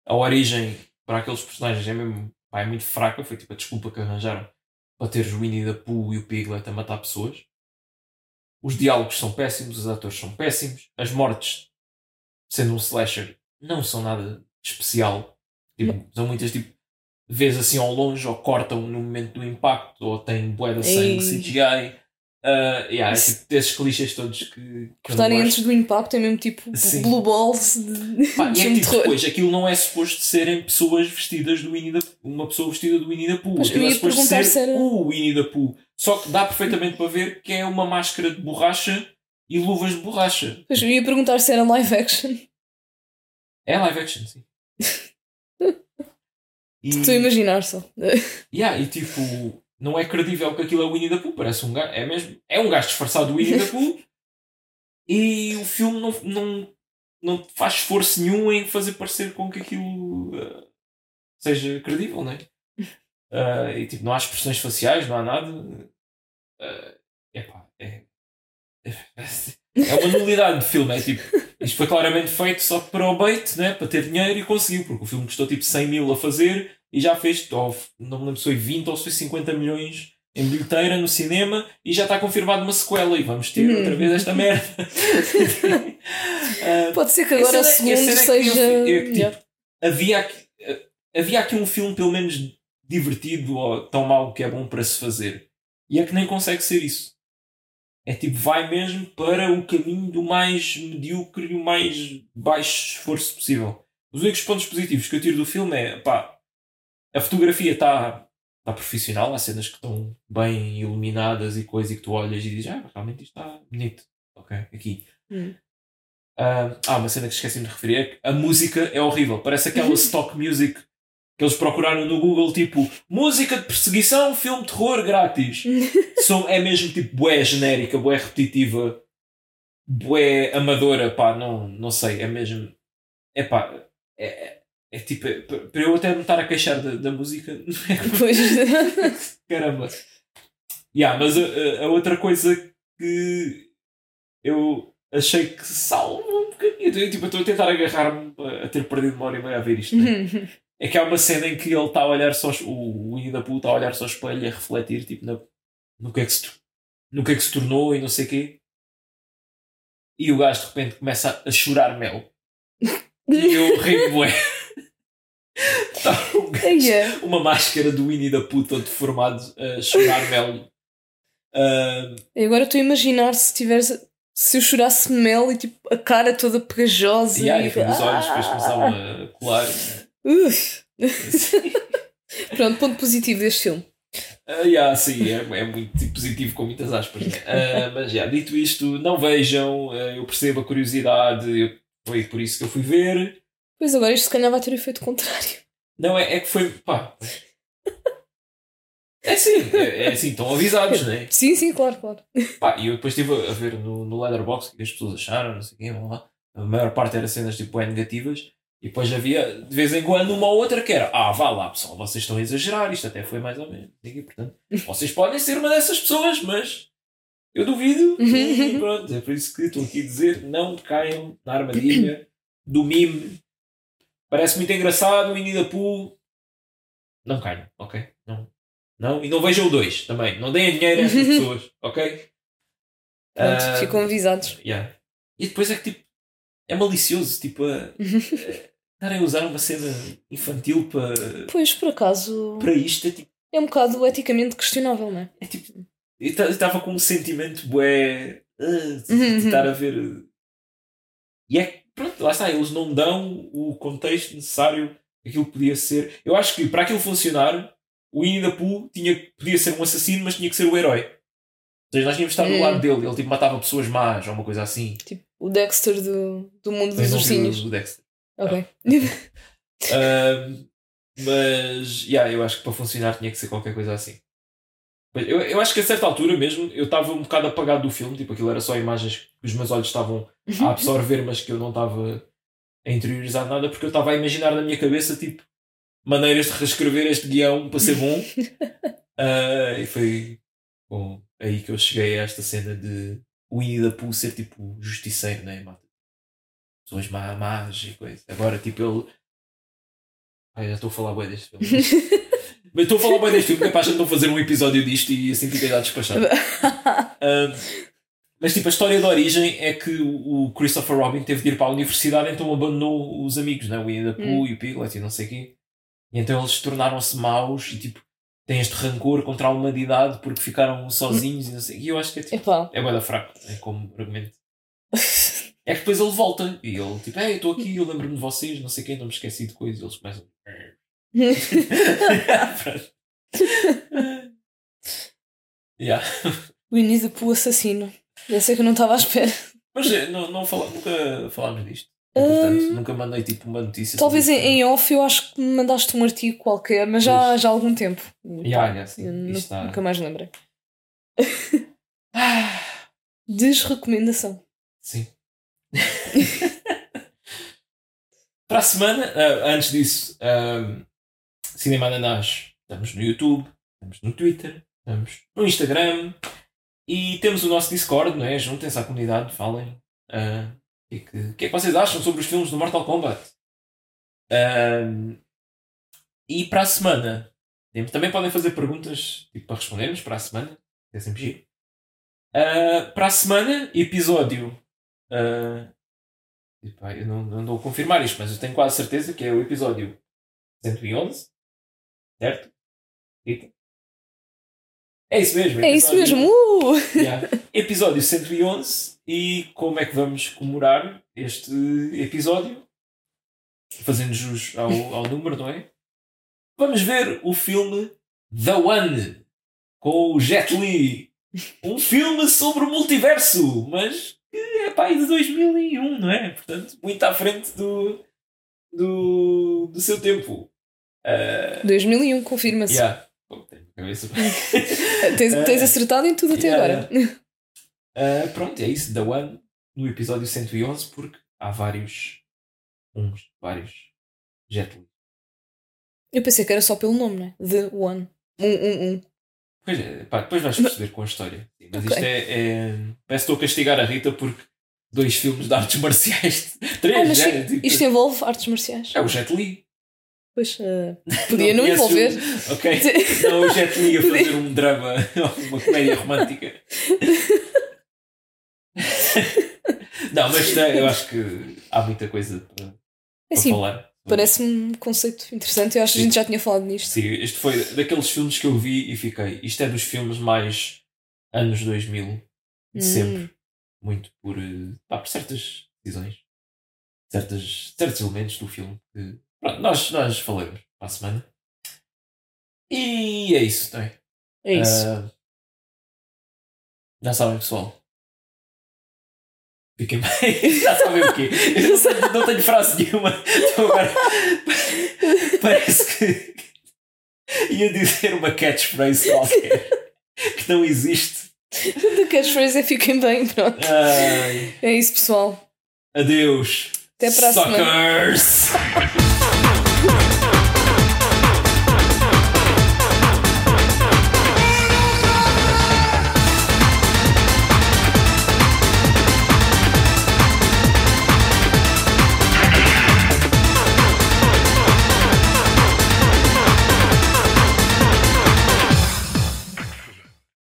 A origem para aqueles personagens é mesmo pá, é muito fraca. Foi tipo a desculpa que arranjaram para teres o Winnie the Pooh e o Piglet a matar pessoas. Os diálogos são péssimos, os atores são péssimos, as mortes, sendo um slasher, não são nada especial. Tipo, são muitas tipo, vês assim ao longe ou cortam no momento do impacto ou têm de sangue. CGI. Uh, yeah, é tipo desses clichês todos que. estarem antes do impacto, é mesmo tipo Sim. Blue Balls de Pá, e é de tipo, depois, aquilo não é suposto serem pessoas vestidas do Winnie the Uma pessoa vestida do Winnie the Pooh. Pois, Aquilo é suposto ser se era- o Winnie the Pooh. Só que dá perfeitamente para ver que é uma máscara de borracha e luvas de borracha. Pois eu ia perguntar se era live action. É live action, sim. E, Estou a imaginar só. yeah, e tipo, não é credível que aquilo é o Winnie the Pooh. Parece um gajo. É mesmo. É um gajo disfarçado do Winnie the Pooh. e o filme não, não, não faz esforço nenhum em fazer parecer com que aquilo uh, seja credível, não é? Uh, e tipo, não há expressões faciais, não há nada. Uh, epá, é, é uma nulidade de filme. É tipo, isto foi claramente feito só para o bait, né? para ter dinheiro e conseguiu, porque o filme custou tipo 100 mil a fazer e já fez, ou, não me lembro se foi 20 ou se foi 50 milhões em bilheteira no cinema e já está confirmado uma sequela e vamos ter outra vez esta merda. Uh, Pode ser que agora a cena- a segundo cena é seja. é que, tipo, melhor. havia, aqui, eh, havia aqui um filme pelo menos divertido ou tão mau que é bom para se fazer. E é que nem consegue ser isso. É tipo, vai mesmo para o caminho do mais medíocre e o mais baixo esforço possível. Os únicos pontos positivos que eu tiro do filme é, pá, a fotografia está tá profissional, há cenas que estão bem iluminadas e coisa e que tu olhas e dizes, ah, realmente isto está bonito. Ok, aqui. Hum. Ah, ah, uma cena que esqueci de referir é que a música é horrível. Parece aquela stock music que eles procuraram no Google, tipo música de perseguição, filme de terror grátis. São, é mesmo tipo bué genérica, bué repetitiva, bué amadora, pá, não, não sei, é mesmo. É pá, é, é, é tipo, é- para eu até me estar a queixar da, da música, Pois. Caramba. Yeah, mas a, a- a outra coisa que eu achei que salva um bocadinho. Eu, tipo, estou a tentar agarrar-me a, a ter perdido uma hora e meia a ver isto. né? É que há uma cena em que ele está a olhar só o Winnie da Pooh está a olhar só ao espelho e a refletir tipo, na- no, que é que se, no que é que se tornou e não sei o quê. E o gajo de repente começa a, chorar mel. E eu ri bué. Tá um gajo Eia. uma máscara do Winnie da Pooh todo deformado a chorar mel. Ah, E agora estou a imaginar se tivesse. Se eu chorasse mel e tipo a cara toda pegajosa e aí, e os olhos depois começavam a colar. Uf. Pronto, ponto positivo deste filme. Ah, yeah, sim, é, é muito positivo com muitas aspas. Ah, mas já, dito isto, não vejam, ah, eu percebo a curiosidade, eu- foi por isso que eu fui ver. Pois agora isto se calhar vai ter o efeito contrário. Não, é, é que foi. Pá. É assim, é, é assim, estão avisados, né? Sim, sim, claro, claro. Pá, e eu depois estive a ver no, no Letterboxd o que as pessoas acharam, não sei o quê, blá. a maior parte era cenas tipo bem negativas, e depois havia de vez em quando uma ou outra que era, ah, vá lá pessoal, vocês estão a exagerar, isto até foi mais ou menos, e, portanto, vocês podem ser uma dessas pessoas, mas eu duvido, e pronto, é por isso que estou aqui a dizer, não caiam na armadilha do mime, parece muito engraçado, o Winnie the Pooh, não caiam, ok? Não. Não, e não vejam o 2 também. Não deem dinheiro a estas pessoas, ok? Pronto, Ah, ficam avisados. yeah. E depois é que tipo é malicioso, tipo, a, a- estarem a usar uma cena infantil para, Pois, por acaso, para isto é tipo. é um bocado eticamente questionável, não é? É, tipo eu estava com um sentimento bué ah, de, Uhum. de estar a ver. uh, E é que, pronto, lá está, eles não dão o contexto necessário que aquilo podia ser. Eu acho que para aquilo funcionar, o Winnie the Pooh tinha, podia ser um assassino, mas tinha que ser o herói. Ou seja, nós tínhamos de estar do Hum. lado dele, ele tipo matava pessoas más ou uma coisa assim. Tipo, o Dexter do, do mundo dos ursinhos. do Dexter. Ok. Ahm, mas, yeah, eu acho que para funcionar tinha que ser qualquer coisa assim. Eu, eu acho que a certa altura mesmo eu estava um bocado apagado do filme, tipo aquilo era só imagens que os meus olhos estavam a absorver, mas que eu não estava a interiorizar nada porque eu estava a imaginar na minha cabeça tipo maneiras de reescrever este guião para ser bom. Ah, e foi bom, aí que eu cheguei a esta cena de o Pooh ser tipo justiceiro, né? Mata pessoas má- más e coisa. Agora, tipo, ele. Ai, já estou a falar bem deste filme. Mas estou a falar bem deste filme, capaz de não fazer um episódio disto e assim fiquei já despachado. Ahm, mas tipo, a história da origem é que o Christopher Robin teve de ir para a universidade, então abandonou os amigos, né? o the Pooh e o Piglet e não sei o quê. E então eles tornaram-se maus e tipo, têm este rancor contra a humanidade porque ficaram sozinhos e não sei. E eu acho que é tipo, Epá. é bué fraco, é como argumento. É que depois ele volta e ele tipo, ei, estou aqui, eu lembro-me de vocês, não sei quem, não me esqueci de coisas. E eles começam. Yeah. Winnie the Pooh assassino. Essa é que eu não estava à espera. Mas eh, não, não fala, nunca falámos disto. Portanto, nunca mandei tipo uma notícia. Hum, Talvez em, isto. em off eu acho que me mandaste um artigo qualquer, mas já, já há algum tempo. Ya, ya, sim. Eu nu- Isto está- Nunca mais lembrei. Desrecomendação. sim. Para a semana, ah, antes disso, ah, Cinema Ananás, estamos no YouTube, estamos no Twitter, estamos no Instagram e temos o nosso Discord, não é? Juntem-se à comunidade, falem. ah, o que, o que é que vocês acham sobre os filmes do Mortal Kombat? Ah, e para a semana, também podem fazer perguntas tipo, para respondermos para a semana, é sempre giro. Ah, para a semana, episódio. epá, eu não, não estou a confirmar isto, mas eu tenho quase certeza que é o episódio 111. Certo? Rita? É isso mesmo. É isso mesmo! Uh! Yeah. Episódio 111. E como é que vamos comemorar este episódio? Fazendo jus ao, ao número, não é? Vamos ver o filme The One com o Jet Li. Um filme sobre o multiverso, mas que é pá, de 2001, não é? Portanto, muito à frente do, do, do seu tempo. Ah, 2001, confirma-se. yeah. Cabeça. Tens, tens acertado em tudo até Yeah, agora. Ah, pronto, é isso. The One no episódio 111, porque há vários. Uns, vários. Jet Li. Eu pensei que era só pelo nome, né? The One. Um, um, um. Pois é, pá, depois vais perceber com a história. Sim, Mas Ok. isto é, é. Parece que estou a castigar a Rita porque dois filmes de artes marciais. Três, Ah, mas já, sim, tipo, isto envolve artes marciais. É o Jet Li. Pois, eh, podia não, conheces envolver. o- Ok. Não, o Jet Li a fazer um drama, uma comédia romântica. Não, mas eh, eu acho que há muita coisa para, É assim, falar. parece-me um conceito interessante. Eu acho que a gente já tinha falado nisto. Sim, este foi daqueles filmes que eu vi e fiquei. Isto é dos filmes mais anos 2000 de Hum. sempre. Muito por, eh, pá, por certas decisões, certas, certos elementos do filme que pronto, nós, nós falaremos para a semana. E é isso, não é? É isso. Ah, já sabem, pessoal. Fiquem bem. já sabem o quê? Eu não tenho, não tenho frase nenhuma. Então agora parece que ia dizer uma catchphrase qualquer que não existe. The catchphrase é fiquem bem, pronto. Ai, É isso, pessoal. adeus. Até para a semana. Suckers!